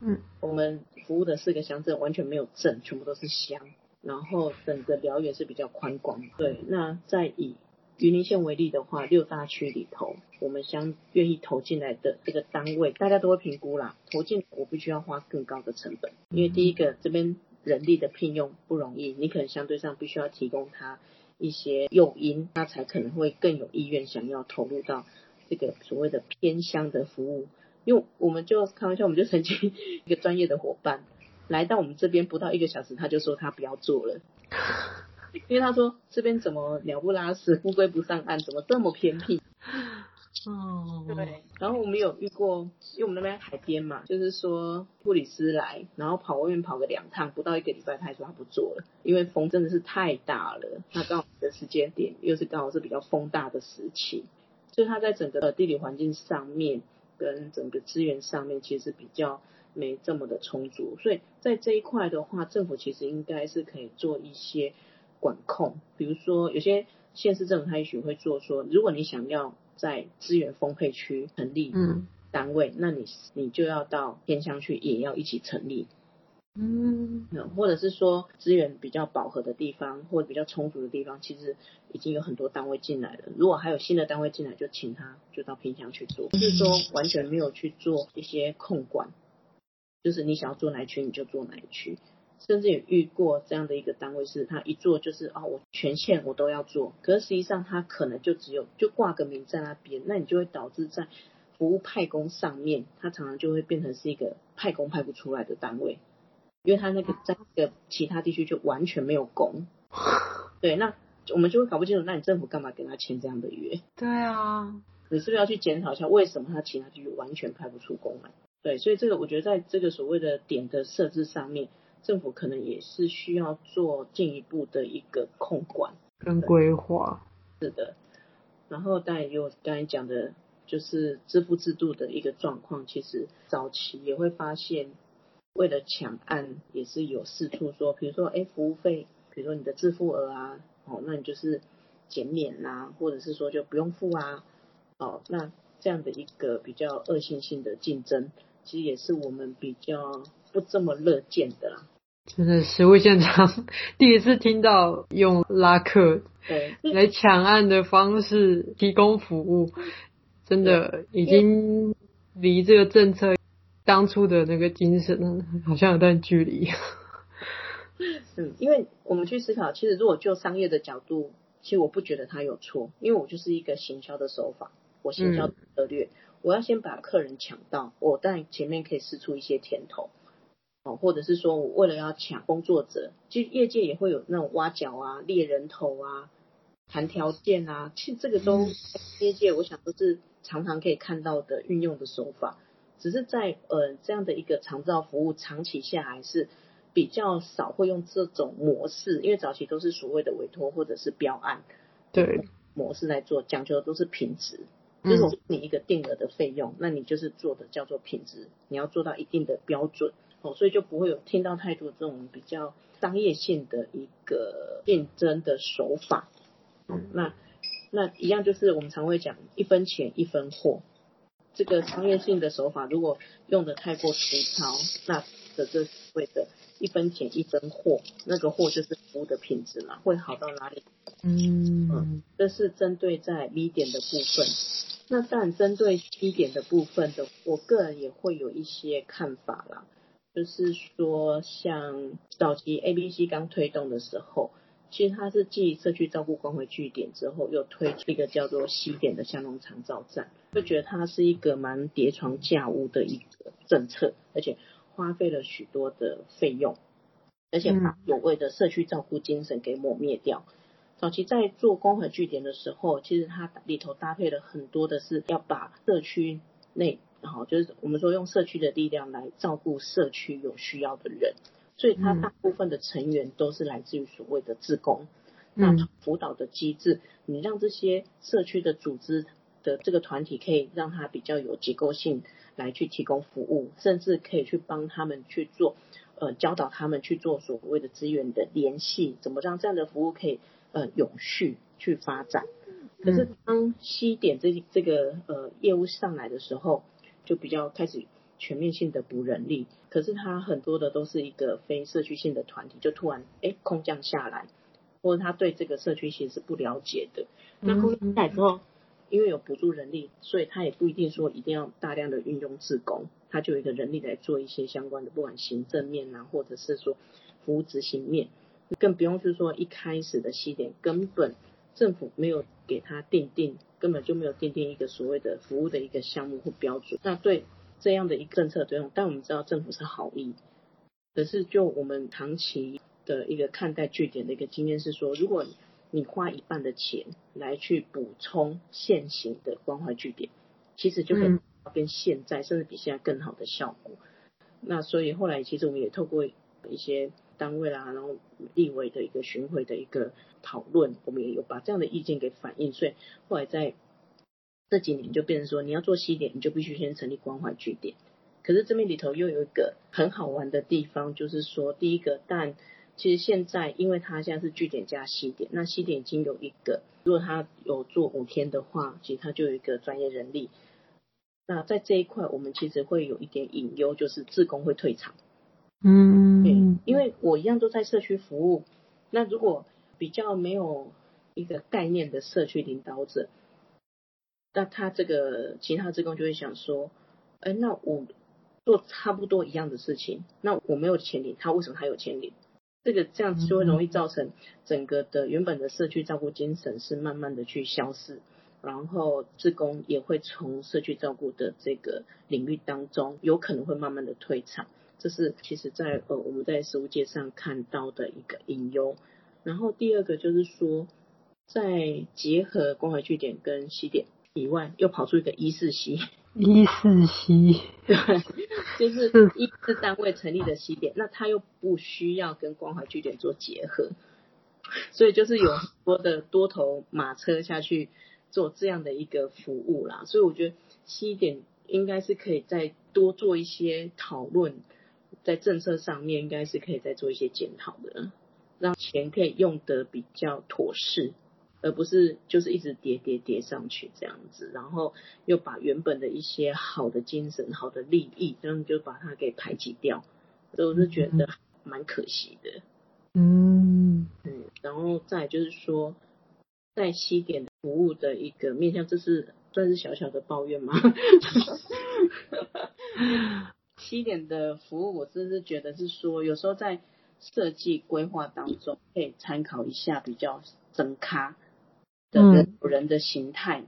嗯，我们服务的四个乡镇完全没有镇，全部都是乡，然后整个疗园是比较宽广，对，那再以云林县为例的话，六大区里头，我们相愿意投进来的这个单位，大家都会评估啦。投进我必须要花更高的成本，因为第一个这边人力的聘用不容易，你可能相对上必须要提供他一些诱因，他才可能会更有意愿想要投入到这个所谓的偏乡的服务。因为我们就开玩笑，我们就曾经一个专业的伙伴来到我们这边不到一个小时，他就说他不要做了。因为他说这边怎么鸟不拉屎，乌龟不上岸，怎么这么偏僻？哦，对。然后我们有遇过，因为我们那边海边嘛，就是说护理师来，然后跑外面跑个两趟，不到一个礼拜，他还说他不做了，因为风真的是太大了。那刚好的时间点又是刚好是比较风大的时期，所以他在整个的地理环境上面跟整个资源上面其实比较没这么的充足，所以在这一块的话，政府其实应该是可以做一些。管控，比如说有些县市政府他也许会做说，如果你想要在资源丰配区成立单位，嗯，那你你就要到偏乡去，也要一起成立。嗯，或者是说资源比较饱和的地方，或者比较充足的地方，其实已经有很多单位进来了。如果还有新的单位进来，就请他就到偏乡去做，不是说完全没有去做一些控管，就是你想要做哪一区你就做哪一区。甚至也遇过这样的一个单位，是他一做就是哦，我全县我都要做，可是实际上他可能就只有就挂个名在那边，那你就会导致在服务派工上面，他常常就会变成是一个派工派不出来的单位，因为他那个在那个其他地区就完全没有工，对，那我们就会搞不清楚，那你政府干嘛跟他签这样的约？对啊，你是不是要去检讨一下，为什么他其他地区完全派不出工来？对，所以这个我觉得在这个所谓的点的设置上面。政府可能也是需要做进一步的一个控管跟规划，是的。然后当然有刚才讲的，就是支付制度的一个状况，其实早期也会发现，为了抢案，也是有四处说，比如说，哎，服务费，比如说你的自付额啊，哦，那你就是减免啊，或者是说就不用付啊，哦，那这样的一个比较恶性性的竞争，其实也是我们比较。不这么乐见的啦，真的实物现场 第一次听到用拉客对来抢案的方式提供服务，真的已经离这个政策当初的那个精神好像有段距离。嗯，因为我们去思考，其实如果就商业的角度，其实我不觉得他有错，因为我就是一个行销的手法，我行销策略，嗯、我要先把客人抢到，我在前面可以试出一些甜头。或者是说我为了要抢工作者，其实业界也会有那种挖角啊、猎人头啊、谈条件啊，其实这个都业界我想都是常常可以看到的运用的手法，只是在呃这样的一个长照服务长期下来是比较少会用这种模式，因为早期都是所谓的委托或者是标案对。模式来做，讲究的都是品质，就是你一个定额的费用，那你就是做的叫做品质，你要做到一定的标准。哦，所以就不会有听到太多这种比较商业性的一个竞争的手法。嗯，那那一样就是我们常会讲一分钱一分货，这个商业性的手法如果用的太过粗糙，那的这所谓的一分钱一分货，那个货就是服务的品质嘛，会好到哪里？嗯，嗯，这是针对在 B 点的部分。那但针对 B 点的部分的，我个人也会有一些看法啦。就是说，像早期 A、B、C 刚推动的时候，其实它是继社区照顾关怀据点之后，又推出一个叫做西点的香农长照站，就觉得它是一个蛮叠床架屋的一个政策，而且花费了许多的费用，而且把所谓的社区照顾精神给抹灭掉。早期在做关怀据点的时候，其实它里头搭配了很多的是要把社区内。然后就是我们说用社区的力量来照顾社区有需要的人，所以它大部分的成员都是来自于所谓的自工。嗯、那辅导的机制，你让这些社区的组织的这个团体可以让它比较有结构性来去提供服务，甚至可以去帮他们去做呃教导他们去做所谓的资源的联系，怎么让这样的服务可以呃永续去发展。可是当西点这这个呃业务上来的时候，就比较开始全面性的补人力，可是他很多的都是一个非社区性的团体，就突然哎空降下来，或者他对这个社区其实是不了解的。那空降下来之后，因为有补助人力，所以他也不一定说一定要大量的运用志工，他就有一个人力来做一些相关的，不管行政面啊，或者是说服务执行面，更不用是说一开始的起点根本政府没有给他定定。根本就没有定定一个所谓的服务的一个项目或标准。那对这样的一个政策推动，但我们知道政府是好意，可是就我们长期的一个看待据点的一个经验是说，如果你花一半的钱来去补充现行的关怀据点，其实就可以跟现在甚至比现在更好的效果。那所以后来其实我们也透过一些单位啦，然后立委的一个巡回的一个讨论，我们也有把这样的意见给反映，所以后来在这几年就变成说，你要做西点，你就必须先成立关怀据点。可是这边里头又有一个很好玩的地方，就是说，第一个，但其实现在因为它现在是据点加西点，那西点已经有一个，如果他有做五天的话，其实他就有一个专业人力。那在这一块，我们其实会有一点隐忧，就是自工会退场。嗯，对，因为我一样都在社区服务，那如果比较没有一个概念的社区领导者，那他这个其他职工就会想说，哎，那我做差不多一样的事情，那我没有钱领，他为什么他有钱领？这个这样子就会容易造成整个的原本的社区照顾精神是慢慢的去消失，然后志工也会从社区照顾的这个领域当中有可能会慢慢的退场。这是其实在呃我们在实物界上看到的一个隐忧。然后第二个就是说，在结合关怀据点跟西点以外，又跑出一个一四西。一四西，对，就是医事单位成立的西点，那它又不需要跟关怀据点做结合，所以就是有很多的多头马车下去做这样的一个服务啦。所以我觉得西点应该是可以再多做一些讨论。在政策上面，应该是可以再做一些检讨的，让钱可以用得比较妥适，而不是就是一直叠叠叠上去这样子，然后又把原本的一些好的精神、好的利益，这样就把它给排挤掉，所以我就觉得蛮可惜的。嗯嗯，然后再就是说，在西点服务的一个面向，这是算是小小的抱怨吗？西点的服务，我真是觉得是说，有时候在设计规划当中，可以参考一下比较整咖的人人的形态。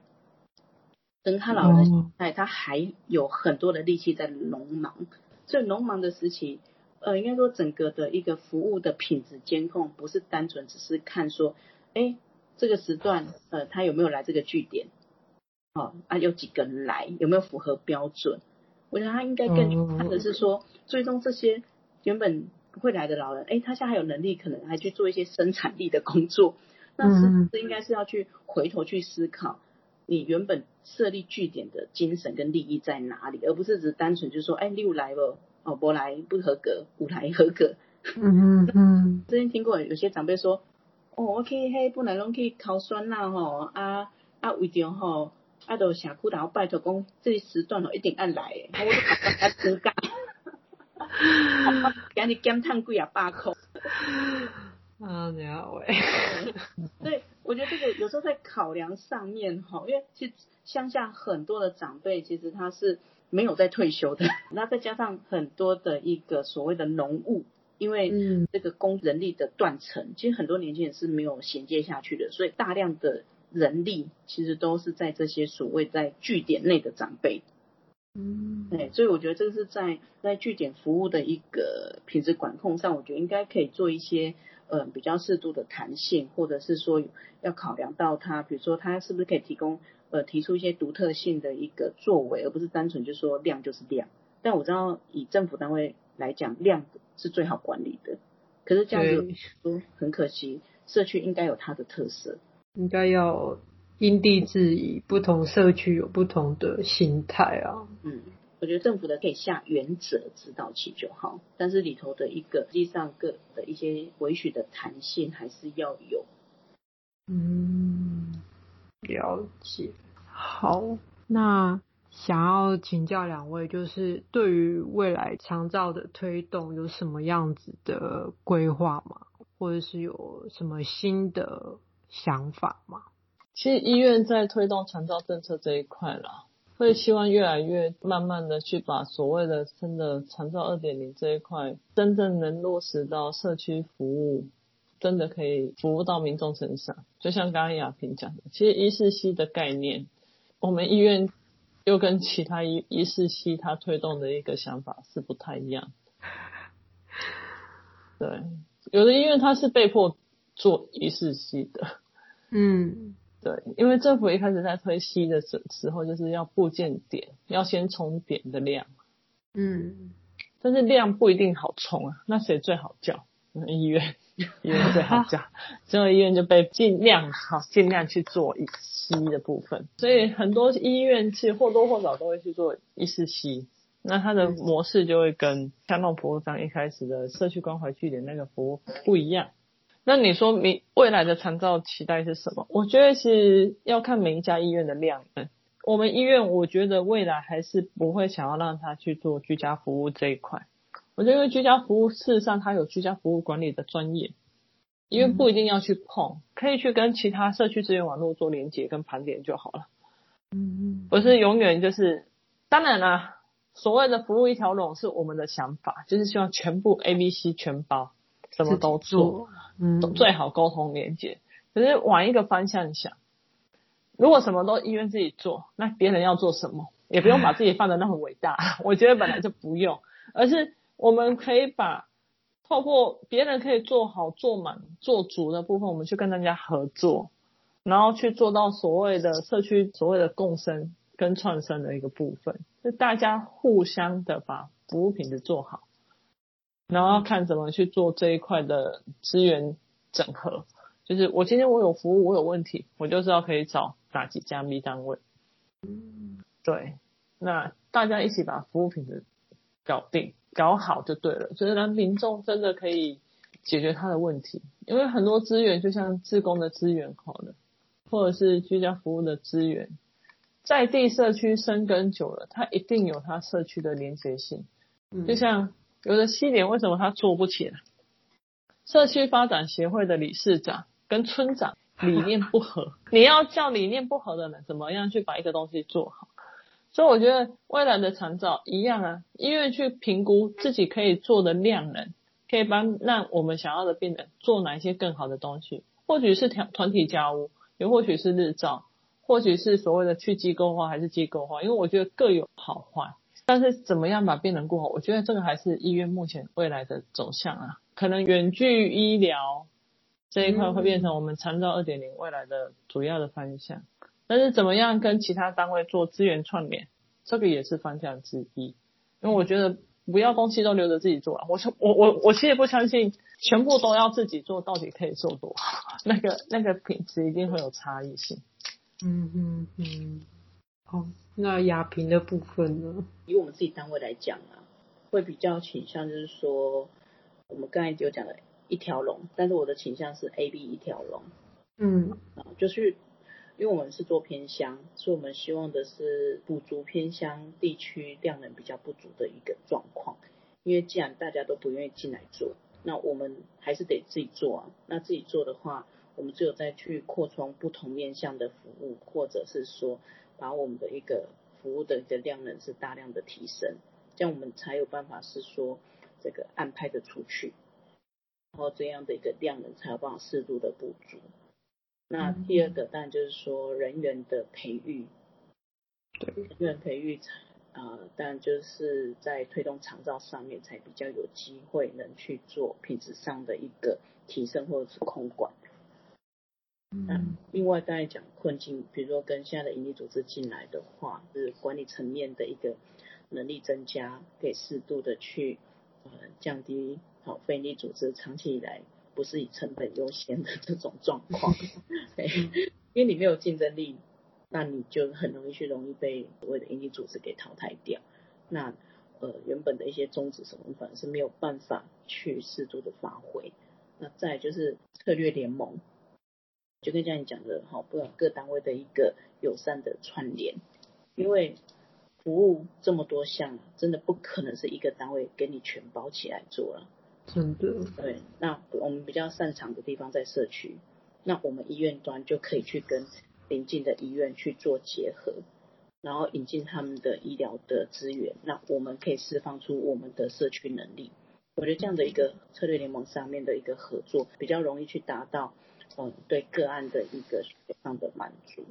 增咖老人形态，他还有很多的力气在农忙，所以农忙的时期，呃，应该说整个的一个服务的品质监控，不是单纯只是看说，哎，这个时段，呃，他有没有来这个据点？哦，啊，有几个人来，有没有符合标准？我觉得他应该更去看的是说，最终这些原本不会来的老人，哎，他现在还有能力，可能还去做一些生产力的工作。那是不是应该是要去回头去思考，你原本设立据点的精神跟利益在哪里，而不是只单纯就说，哎，你有来了，哦，不来不合格，五来合格。嗯嗯嗯。之前听过有些长辈说，哦，我可以嘿，本来拢去烤酸啦吼，啊啊为着吼。啊，都社区然后拜托讲，这时段哦一定按来诶，我都怕他增加，今日减碳贵啊八块。啊，你好诶。对，我觉得这个有时候在考量上面哈，因为其实乡下很多的长辈其实他是没有在退休的，那再加上很多的一个所谓的农务，因为这个工人力的断层，其实很多年轻人是没有衔接下去的，所以大量的。人力其实都是在这些所谓在据点内的长辈，嗯，对，所以我觉得这个是在在据点服务的一个品质管控上，我觉得应该可以做一些呃比较适度的弹性，或者是说要考量到他，比如说他是不是可以提供呃提出一些独特性的一个作为，而不是单纯就说量就是量。但我知道以政府单位来讲，量是最好管理的，可是这样子说很可惜，社区应该有它的特色。应该要因地制宜，不同社区有不同的心态啊。嗯，我觉得政府的可以下原则指导期就好，但是里头的一个实际上各的一些维许的弹性还是要有。嗯，了解。好，那想要请教两位，就是对于未来长照的推动有什么样子的规划吗？或者是有什么新的？想法吗？其实医院在推动长照政策这一块啦，会希望越来越慢慢的去把所谓的真的长照二点零这一块，真正能落实到社区服务，真的可以服务到民众身上。就像刚刚亚萍讲的，其实医事西的概念，我们医院又跟其他医医事西他推动的一个想法是不太一样。对，有的医院它是被迫。做意式吸的，嗯，对，因为政府一开始在推吸的时时候，就是要部件点，要先冲点的量，嗯，但是量不一定好冲啊，那谁最好叫？医院，医院最好叫，所以医院就被尽量好尽量去做一吸的部分，所以很多医院其实或多或少都会去做一式吸，那它的模式就会跟香农服务商一开始的社区关怀据点那个服务不一样。那你说你未来的长照期待是什么？我觉得是要看每一家医院的量。嗯，我们医院我觉得未来还是不会想要让他去做居家服务这一块。我觉得因为居家服务事实上它有居家服务管理的专业，因为不一定要去碰，可以去跟其他社区资源网络做连接跟盘点就好了。嗯嗯，不是永远就是，当然啦，所谓的服务一条龙是我们的想法，就是希望全部 A、B、C 全包，什么都做，嗯，最好沟通连接。可是往一个方向想，如果什么都医院自己做，那别人要做什么？也不用把自己放的那么伟大。我觉得本来就不用，而是我们可以把透过别人可以做好、做满、做足的部分，我们去跟人家合作。然后去做到所谓的社区所谓的共生跟创生的一个部分，就大家互相的把服务品质做好，然后看怎么去做这一块的资源整合。就是我今天我有服务，我有问题，我就知道可以找哪几家 B 单位。嗯，对，那大家一起把服务品质搞定、搞好就对了，就是让民众真的可以解决他的问题。因为很多资源就像自工的资源好了。或者是居家服务的资源，在地社区生根久了，它一定有它社区的连结性。就像有的西点为什么他做不起来？社区发展协会的理事长跟村长理念不合，你要叫理念不合的人怎么样去把一个东西做好？所以我觉得未来的长照一样啊，医院去评估自己可以做的量能，可以帮让我们想要的病人做哪一些更好的东西，或许是团团体家务。也或许是日照，或许是所谓的去机构化还是机构化，因为我觉得各有好坏。但是怎么样把病人顾好，我觉得这个还是医院目前未来的走向啊。可能远距医疗这一块会变成我们长照二点零未来的主要的方向。但是怎么样跟其他单位做资源串联，这个也是方向之一。因为我觉得不要东西都留着自己做啊。我我我我其实不相信。全部都要自己做，到底可以做多好？那个那个品质一定会有差异性。嗯嗯嗯。好，那亚萍的部分呢？以我们自己单位来讲啊，会比较倾向就是说，我们刚才有讲的一条龙，但是我的倾向是 A B 一条龙。嗯。啊，就是因为我们是做偏乡，所以我们希望的是补足偏乡地区量能比较不足的一个状况。因为既然大家都不愿意进来做。那我们还是得自己做啊。那自己做的话，我们只有再去扩充不同面向的服务，或者是说把我们的一个服务的一个量能是大量的提升，这样我们才有办法是说这个安排的出去，然后这样的一个量能才有办法适度的补足。那第二个当然就是说人员的培育，对，人员培育才。啊、呃，但就是在推动长照上面，才比较有机会能去做品质上的一个提升或者是控管。嗯，另外刚才讲困境，比如说跟现在的盈利组织进来的话，是管理层面的一个能力增加，可以适度的去呃降低好非盈利组织长期以来不是以成本优先的这种状况，因为你没有竞争力。那你就很容易去容易被所谓的盈利组织给淘汰掉。那呃原本的一些宗旨什么反而是没有办法去适度的发挥。那再就是策略联盟，就跟像你讲的哈，不管各单位的一个友善的串联，因为服务这么多项，真的不可能是一个单位给你全包起来做了。真的。对，那我们比较擅长的地方在社区，那我们医院端就可以去跟。邻近的医院去做结合，然后引进他们的医疗的资源，那我们可以释放出我们的社区能力。我觉得这样的一个策略联盟上面的一个合作，比较容易去达到嗯对个案的一个上的满足。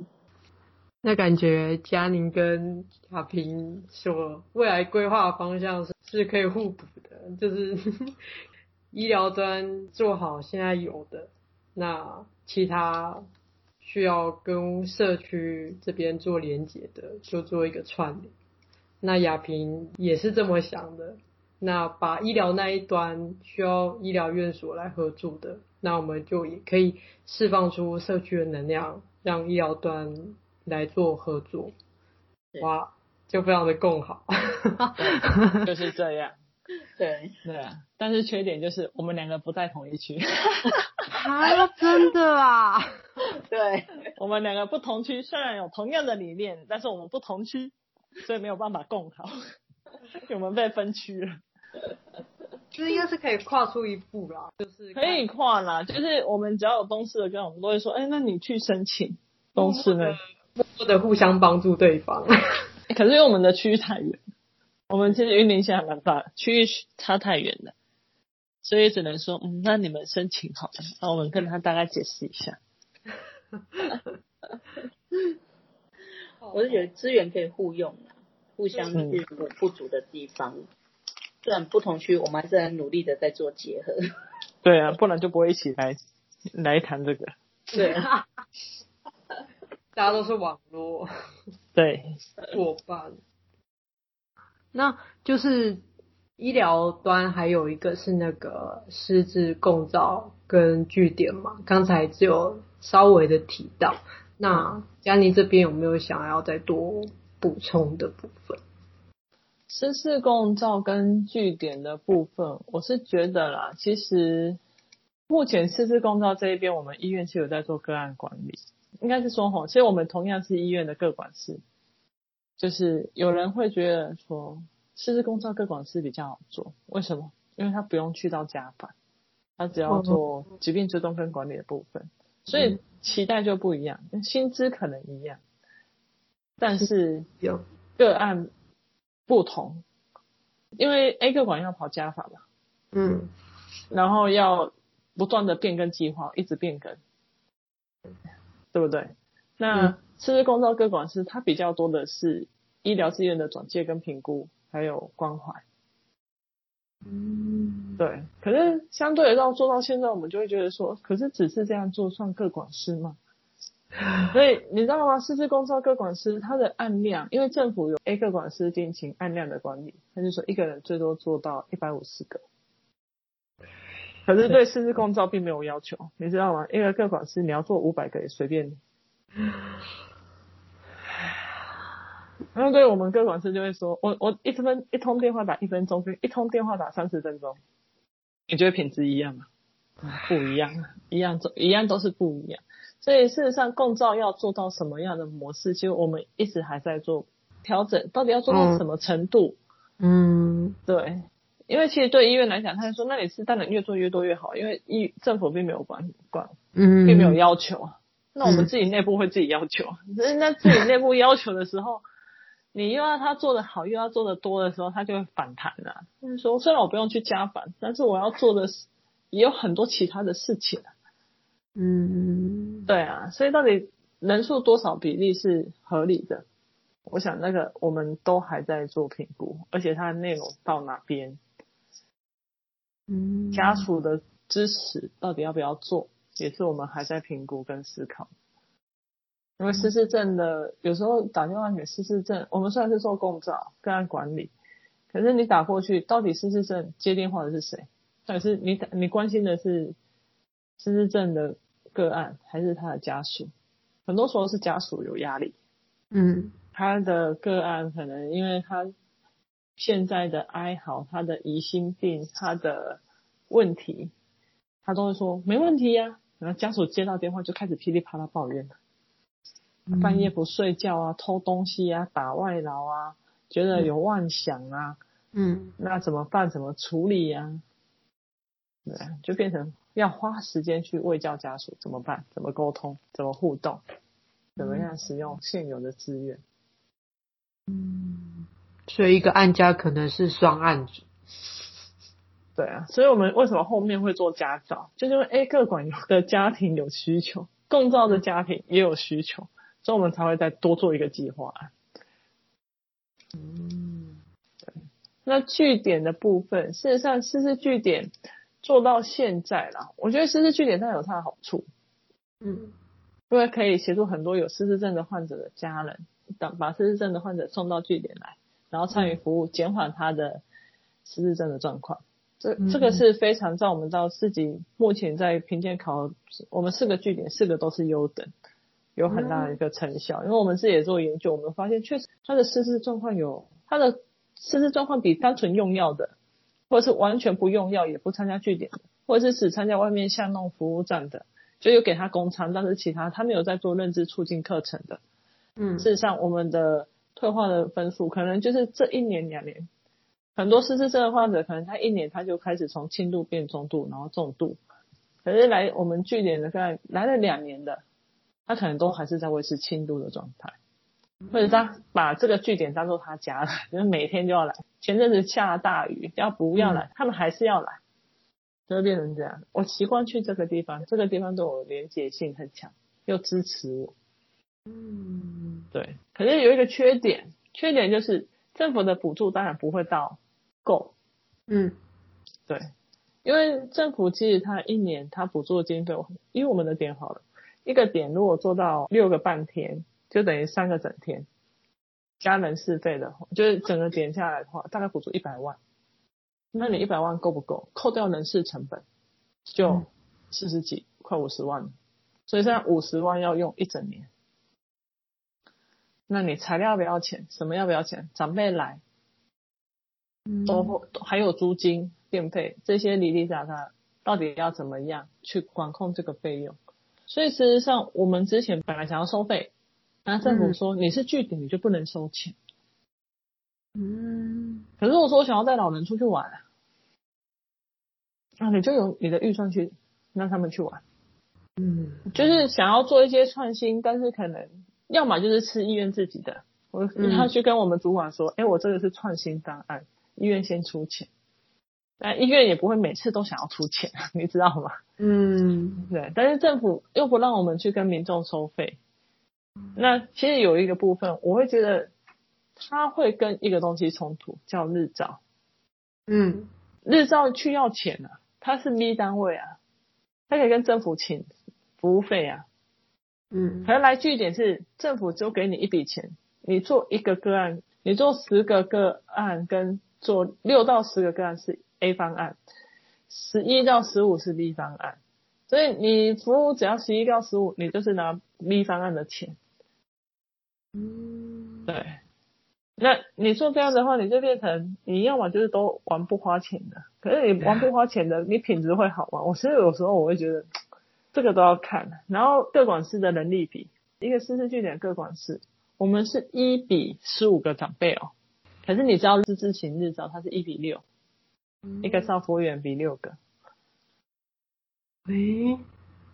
那感觉佳宁跟亚萍说未来规划方向是是可以互补的，就是 医疗端做好现在有的，那其他。需要跟社区这边做连接的，就做一个串联。那亚萍也是这么想的。那把医疗那一端需要医疗院所来合作的，那我们就也可以释放出社区的能量，让医疗端来做合作。哇，就非常的共好。就是这样。对对啊，但是缺点就是我们两个不在同一区。啊，真的啊？对，我们两个不同区，虽然有同样的理念，但是我们不同区，所以没有办法共好，我们被分区了。其实应该是可以跨出一步啦，就是可以跨啦，就是我们只要有公司的跟我们都会说，哎、欸，那你去申请公司呢，或者互相帮助对方。可是因为我们的区域太远，我们其实云林县还蛮大，区域差太远了，所以只能说，嗯，那你们申请好了，那我们跟他大概解释一下。我是觉得资源可以互用，互相去补不足的地方。虽然不同区，我们还是很努力的在做结合。对啊，不然就不会一起来来谈这个。对啊，大家都是网络。对，伙伴。那就是医疗端还有一个是那个师资共照跟据点嘛，刚才只有稍微的提到。那佳妮这边有没有想要再多补充的部分？师资共照跟据点的部分，我是觉得啦，其实目前师资共照这一边，我们医院是有在做个案管理，应该是说吼，其实我们同样是医院的个管师，就是有人会觉得说，师资共照个管师比较好做，为什么？因为他不用去到家访，他只要做疾病追踪跟管理的部分，所以。期待就不一样，薪资可能一样，但是有个案不同，因为 A 个管要跑加法嘛，嗯，然后要不断的变更计划，一直变更，对不对？那师资共照各管师他比较多的是医疗资源的转介跟评估，还有关怀。嗯，对。可是相对到做到现在，我们就会觉得说，可是只是这样做算各管师吗？所以你知道吗？师资共照各管师他的案量，因为政府有 A 个管师进行案量的管理，他就说一个人最多做到一百五十个。可是对师资共照并没有要求，你知道吗？一个各管师你要做五百个也随便你。然后对我们各管师就会说，我我一分一通电话打一分钟，跟一通电话打三十分钟，你觉得品质一样吗？不一样，一样都一样都是不一样。所以事实上，共照要做到什么样的模式，其实我们一直还在做调整，到底要做到什么程度？嗯，对，因为其实对医院来讲，他就说，那你是当然越做越多越好，因为医政府并没有管管，嗯，并没有要求。那我们自己内部会自己要求，那自己内部要求的时候。你又要他做的好，又要做的多的时候，他就会反弹了。就是说，虽然我不用去加反，但是我要做的也有很多其他的事情。嗯，对啊，所以到底人数多少比例是合理的？我想那个我们都还在做评估，而且它的内容到哪边，嗯，家属的支持到底要不要做，也是我们还在评估跟思考。因为失智症的有时候打电话给失智症，我们虽然是做共照个案管理，可是你打过去，到底失智症接电话的是谁？还是你你关心的是失智症的个案，还是他的家属？很多时候是家属有压力，嗯，他的个案可能因为他现在的哀嚎，他的疑心病，他的问题，他都会说没问题呀，然后家属接到电话就开始噼里啪啦抱怨了。半夜不睡觉啊，偷东西啊，打外劳啊，觉得有妄想啊，嗯，那怎么办？怎么处理呀？对，就变成要花时间去卫教家属，怎么办？怎么沟通？怎么互动？怎么样使用现有的资源？嗯，所以一个案家可能是双案组。对啊，所以我们为什么后面会做家照？就是因为 A 个管有的家庭有需求，共照的家庭也有需求。所以我们才会再多做一个计划。嗯，对。那据点的部分，事实上，师资据点做到现在啦，我觉得失智据点它有它的好处。嗯，因为可以协助很多有失智症的患者的家人，等把失智症的患者送到据点来，然后参与服务，减缓他的失智症的状况。这这个是非常，在我们到自己目前在评鉴考，我们四个据点，四个都是优等。有很大的一个成效，因为我们自己也做研究，我们发现确实他的失智状况有他的失智状况比单纯用药的，或者是完全不用药也不参加据点的，或者是只参加外面巷弄服务站的，就有给他公餐，但是其他他没有在做认知促进课程的，嗯，事实上我们的退化的分数可能就是这一年两年，很多失智症的患者，可能他一年他就开始从轻度变中度，然后重度。可是来我们据点的，来来了两年的，他可能都还是在维持轻度的状态，或者他把这个据点当做他家了，就是每天就要来。前阵子下大雨，要不要来？他们还是要来，就会变成这样。我习惯去这个地方，这个地方对我连结性很强，又支持我。嗯，对。可是有一个缺点，缺点就是政府的补助当然不会到够。嗯，对。因为政府其实他一年他补助的经费，因为我们的点好了，一个点如果做到六个半天，就等于三个整天，加人事费的话，就是整个点下来的话，大概补助一百万。那你一百万够不够？扣掉人事成本，就四十几，快五十万。所以现在五十万要用一整年。那你材料要不要钱？什么要不要钱？长辈来，都还有租金。电费这些哩哩杂杂，到底要怎么样去管控这个费用？所以事实上，我们之前本来想要收费，那政府说你是据点，你就不能收钱。嗯。可是我说我想要带老人出去玩，啊你就有你的预算去让他们去玩。嗯。就是想要做一些创新，但是可能要么就是吃医院自己的，我他去跟我们主管说，哎，我这个是创新方案，医院先出钱。但医院也不会每次都想要出钱，你知道吗？嗯，对。但是政府又不让我们去跟民众收费。那其实有一个部分，我会觉得他会跟一个东西冲突，叫日照。嗯，日照去要钱啊，他是 B 单位啊，他可以跟政府请服务费啊。嗯，可能来据点是政府就给你一笔钱，你做一个个案，你做十个个案跟做六到十个个案是。A 方案，十一到十五是 B 方案，所以你服务只要十一到十五，你就是拿 B 方案的钱。嗯，对。那你说这样的话，你就变成你要么就是都玩不花钱的，可是你玩不花钱的，你品质会好吗？我其实有时候我会觉得 这个都要看。然后各管事的能力比，一个失智据点各管事，我们是一比十五个长辈哦，可是你知道日之行日照它是一比六。一个少服务员比六个，诶，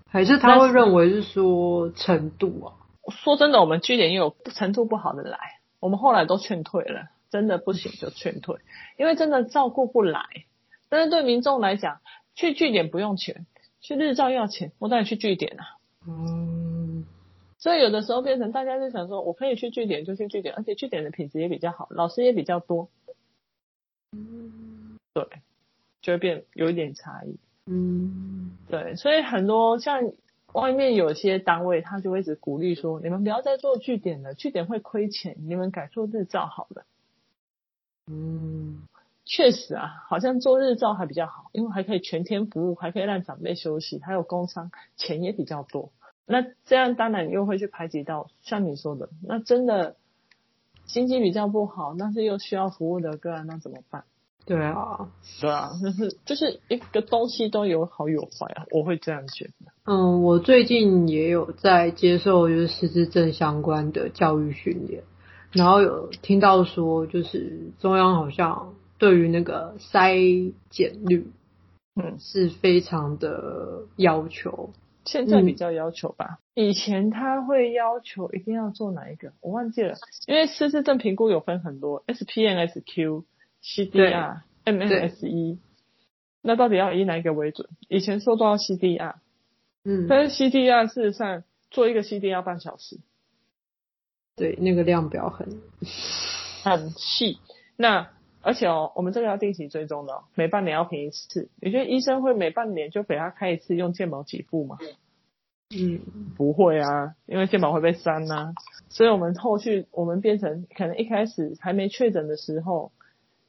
还是他会认为是说程度啊？说真的，我们据点也有程度不好的来，我们后来都劝退了，真的不行就劝退，因为真的照顾不来。但是对民众来讲，去据点不用钱，去日照要钱，我当然去据点啊。嗯，所以有的时候变成大家就想说，我可以去据点就去据点，而且据点的品质也比较好，老师也比较多。嗯。对，就会变有一点差异。嗯，对，所以很多像外面有些单位，他就会一直鼓励说：“你们不要再做据点了，据点会亏钱，你们改做日照好了。”嗯，确实啊，好像做日照还比较好，因为还可以全天服务，还可以让长辈休息，还有工伤，钱也比较多。那这样当然又会去排挤到像你说的，那真的经济比较不好，但是又需要服务的个案，那怎么办？对啊，对啊，就是就是一个东西都有好有坏啊，我会这样觉得。嗯，我最近也有在接受就是失智症相关的教育训练，然后有听到说，就是中央好像对于那个筛检率，嗯，是非常的要求。现在比较要求吧，嗯，以前他会要求一定要做哪一个，我忘记了，因为失智症评估有分很多，SPNSQ。CDR、MNSE，那到底要以哪一个为准？以前说都要 CDR，嗯，但是 CDR 事实上做一个 CDR 半小时，对，那个量表很 很细。那而且哦，我们这个要定期追踪的哦，每半年要评一次。你觉得医生会每半年就给他开一次用健保给付吗？嗯，不会啊，因为健保会被删呐。所以我们后续我们变成可能一开始还没确诊的时候。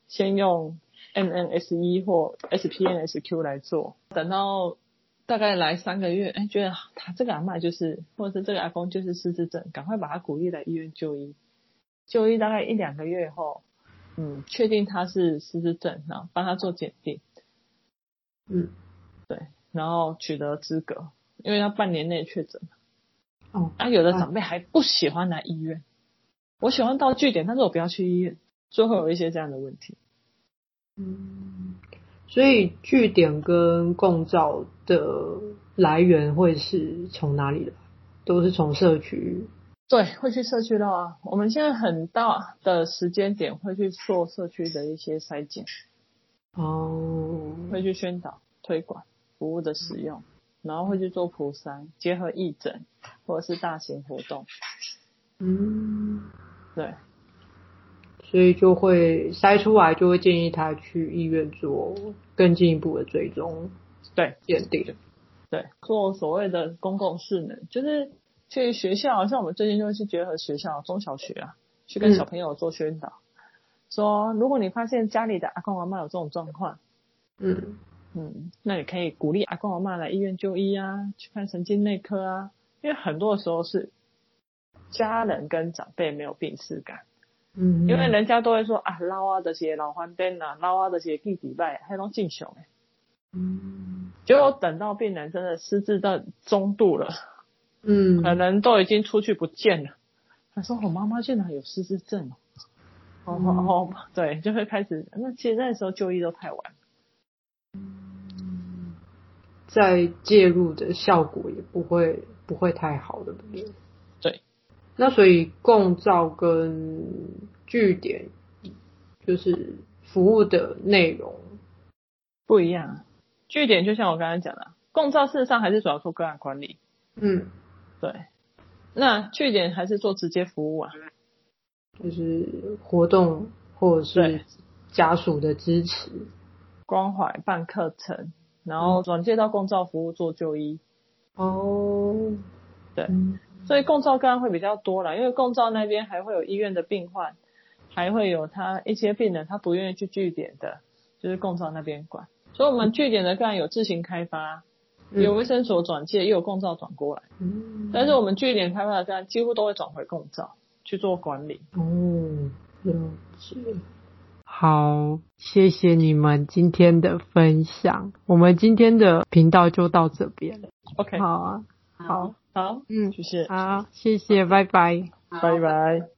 先用 MNSE 或 SPNSQ 来做，等到大概来三个月，哎，觉得他这个阿妈就是，或者是这个阿公就是失智症，赶快把他鼓励来医院就医。就医大概一两个月后，嗯，确定他是失智症，然后帮他做检定，嗯，对，然后取得资格，因为他半年内确诊。哦，啊，有的长辈还不喜欢来医院，我喜欢到据点，但是我不要去医院。就会有一些这样的问题，嗯，所以据点跟共照的来源会是从哪里来？都是从社区？对，会去社区的啊。我们现在很大的时间点会去做社区的一些筛检，哦，会去宣导推广服务的使用，然后会去做普筛，结合义诊或者是大型活动。嗯，对。所以就会筛出来，就会建议他去医院做更进一步的追踪，对。鉴定，对，做所谓的公共识能，就是去学校，像我们最近就会去结合学校中小学啊，去跟小朋友做宣导，嗯、说如果你发现家里的阿公阿妈有这种状况，嗯。嗯，那你可以鼓励阿公阿妈来医院就医啊，去看神经内科啊，因为很多的时候是家人跟长辈没有病耻感。嗯，因为人家都会说啊，老啊这些老番颠呐，老啊这些弟弟拜，还拢正常诶。嗯，结果等到病人真的失智到中度了，嗯，可能都已经出去不见了。他说：“我妈妈竟然有失智症哦。”哦哦，对，就会开始。那其实那时候就医都太晚，再介入的效果也不会不会太好的，对不对？那所以共照跟据点就是服务的内容不一样。据点就像我刚才讲的，共照事实上还是主要做个案管理。嗯，对。那据点还是做直接服务啊，就是活动或者是家属的支持、关怀、办课程，然后转介到共照服务做就医。哦，对。嗯所以共照个案会比较多啦，因为共照那边还会有医院的病患，还会有他一些病人他不愿意去据点的，就是共照那边管。所以我们据点的个案有自行开发，有卫生所转介，又有共照转过来。嗯。但是我们据点开发的个案几乎都会转回共照去做管理。哦，了解。好，谢谢你们今天的分享。我们今天的频道就到这边了。OK。好啊，好。好，嗯，谢谢，好，谢谢，拜拜，拜拜。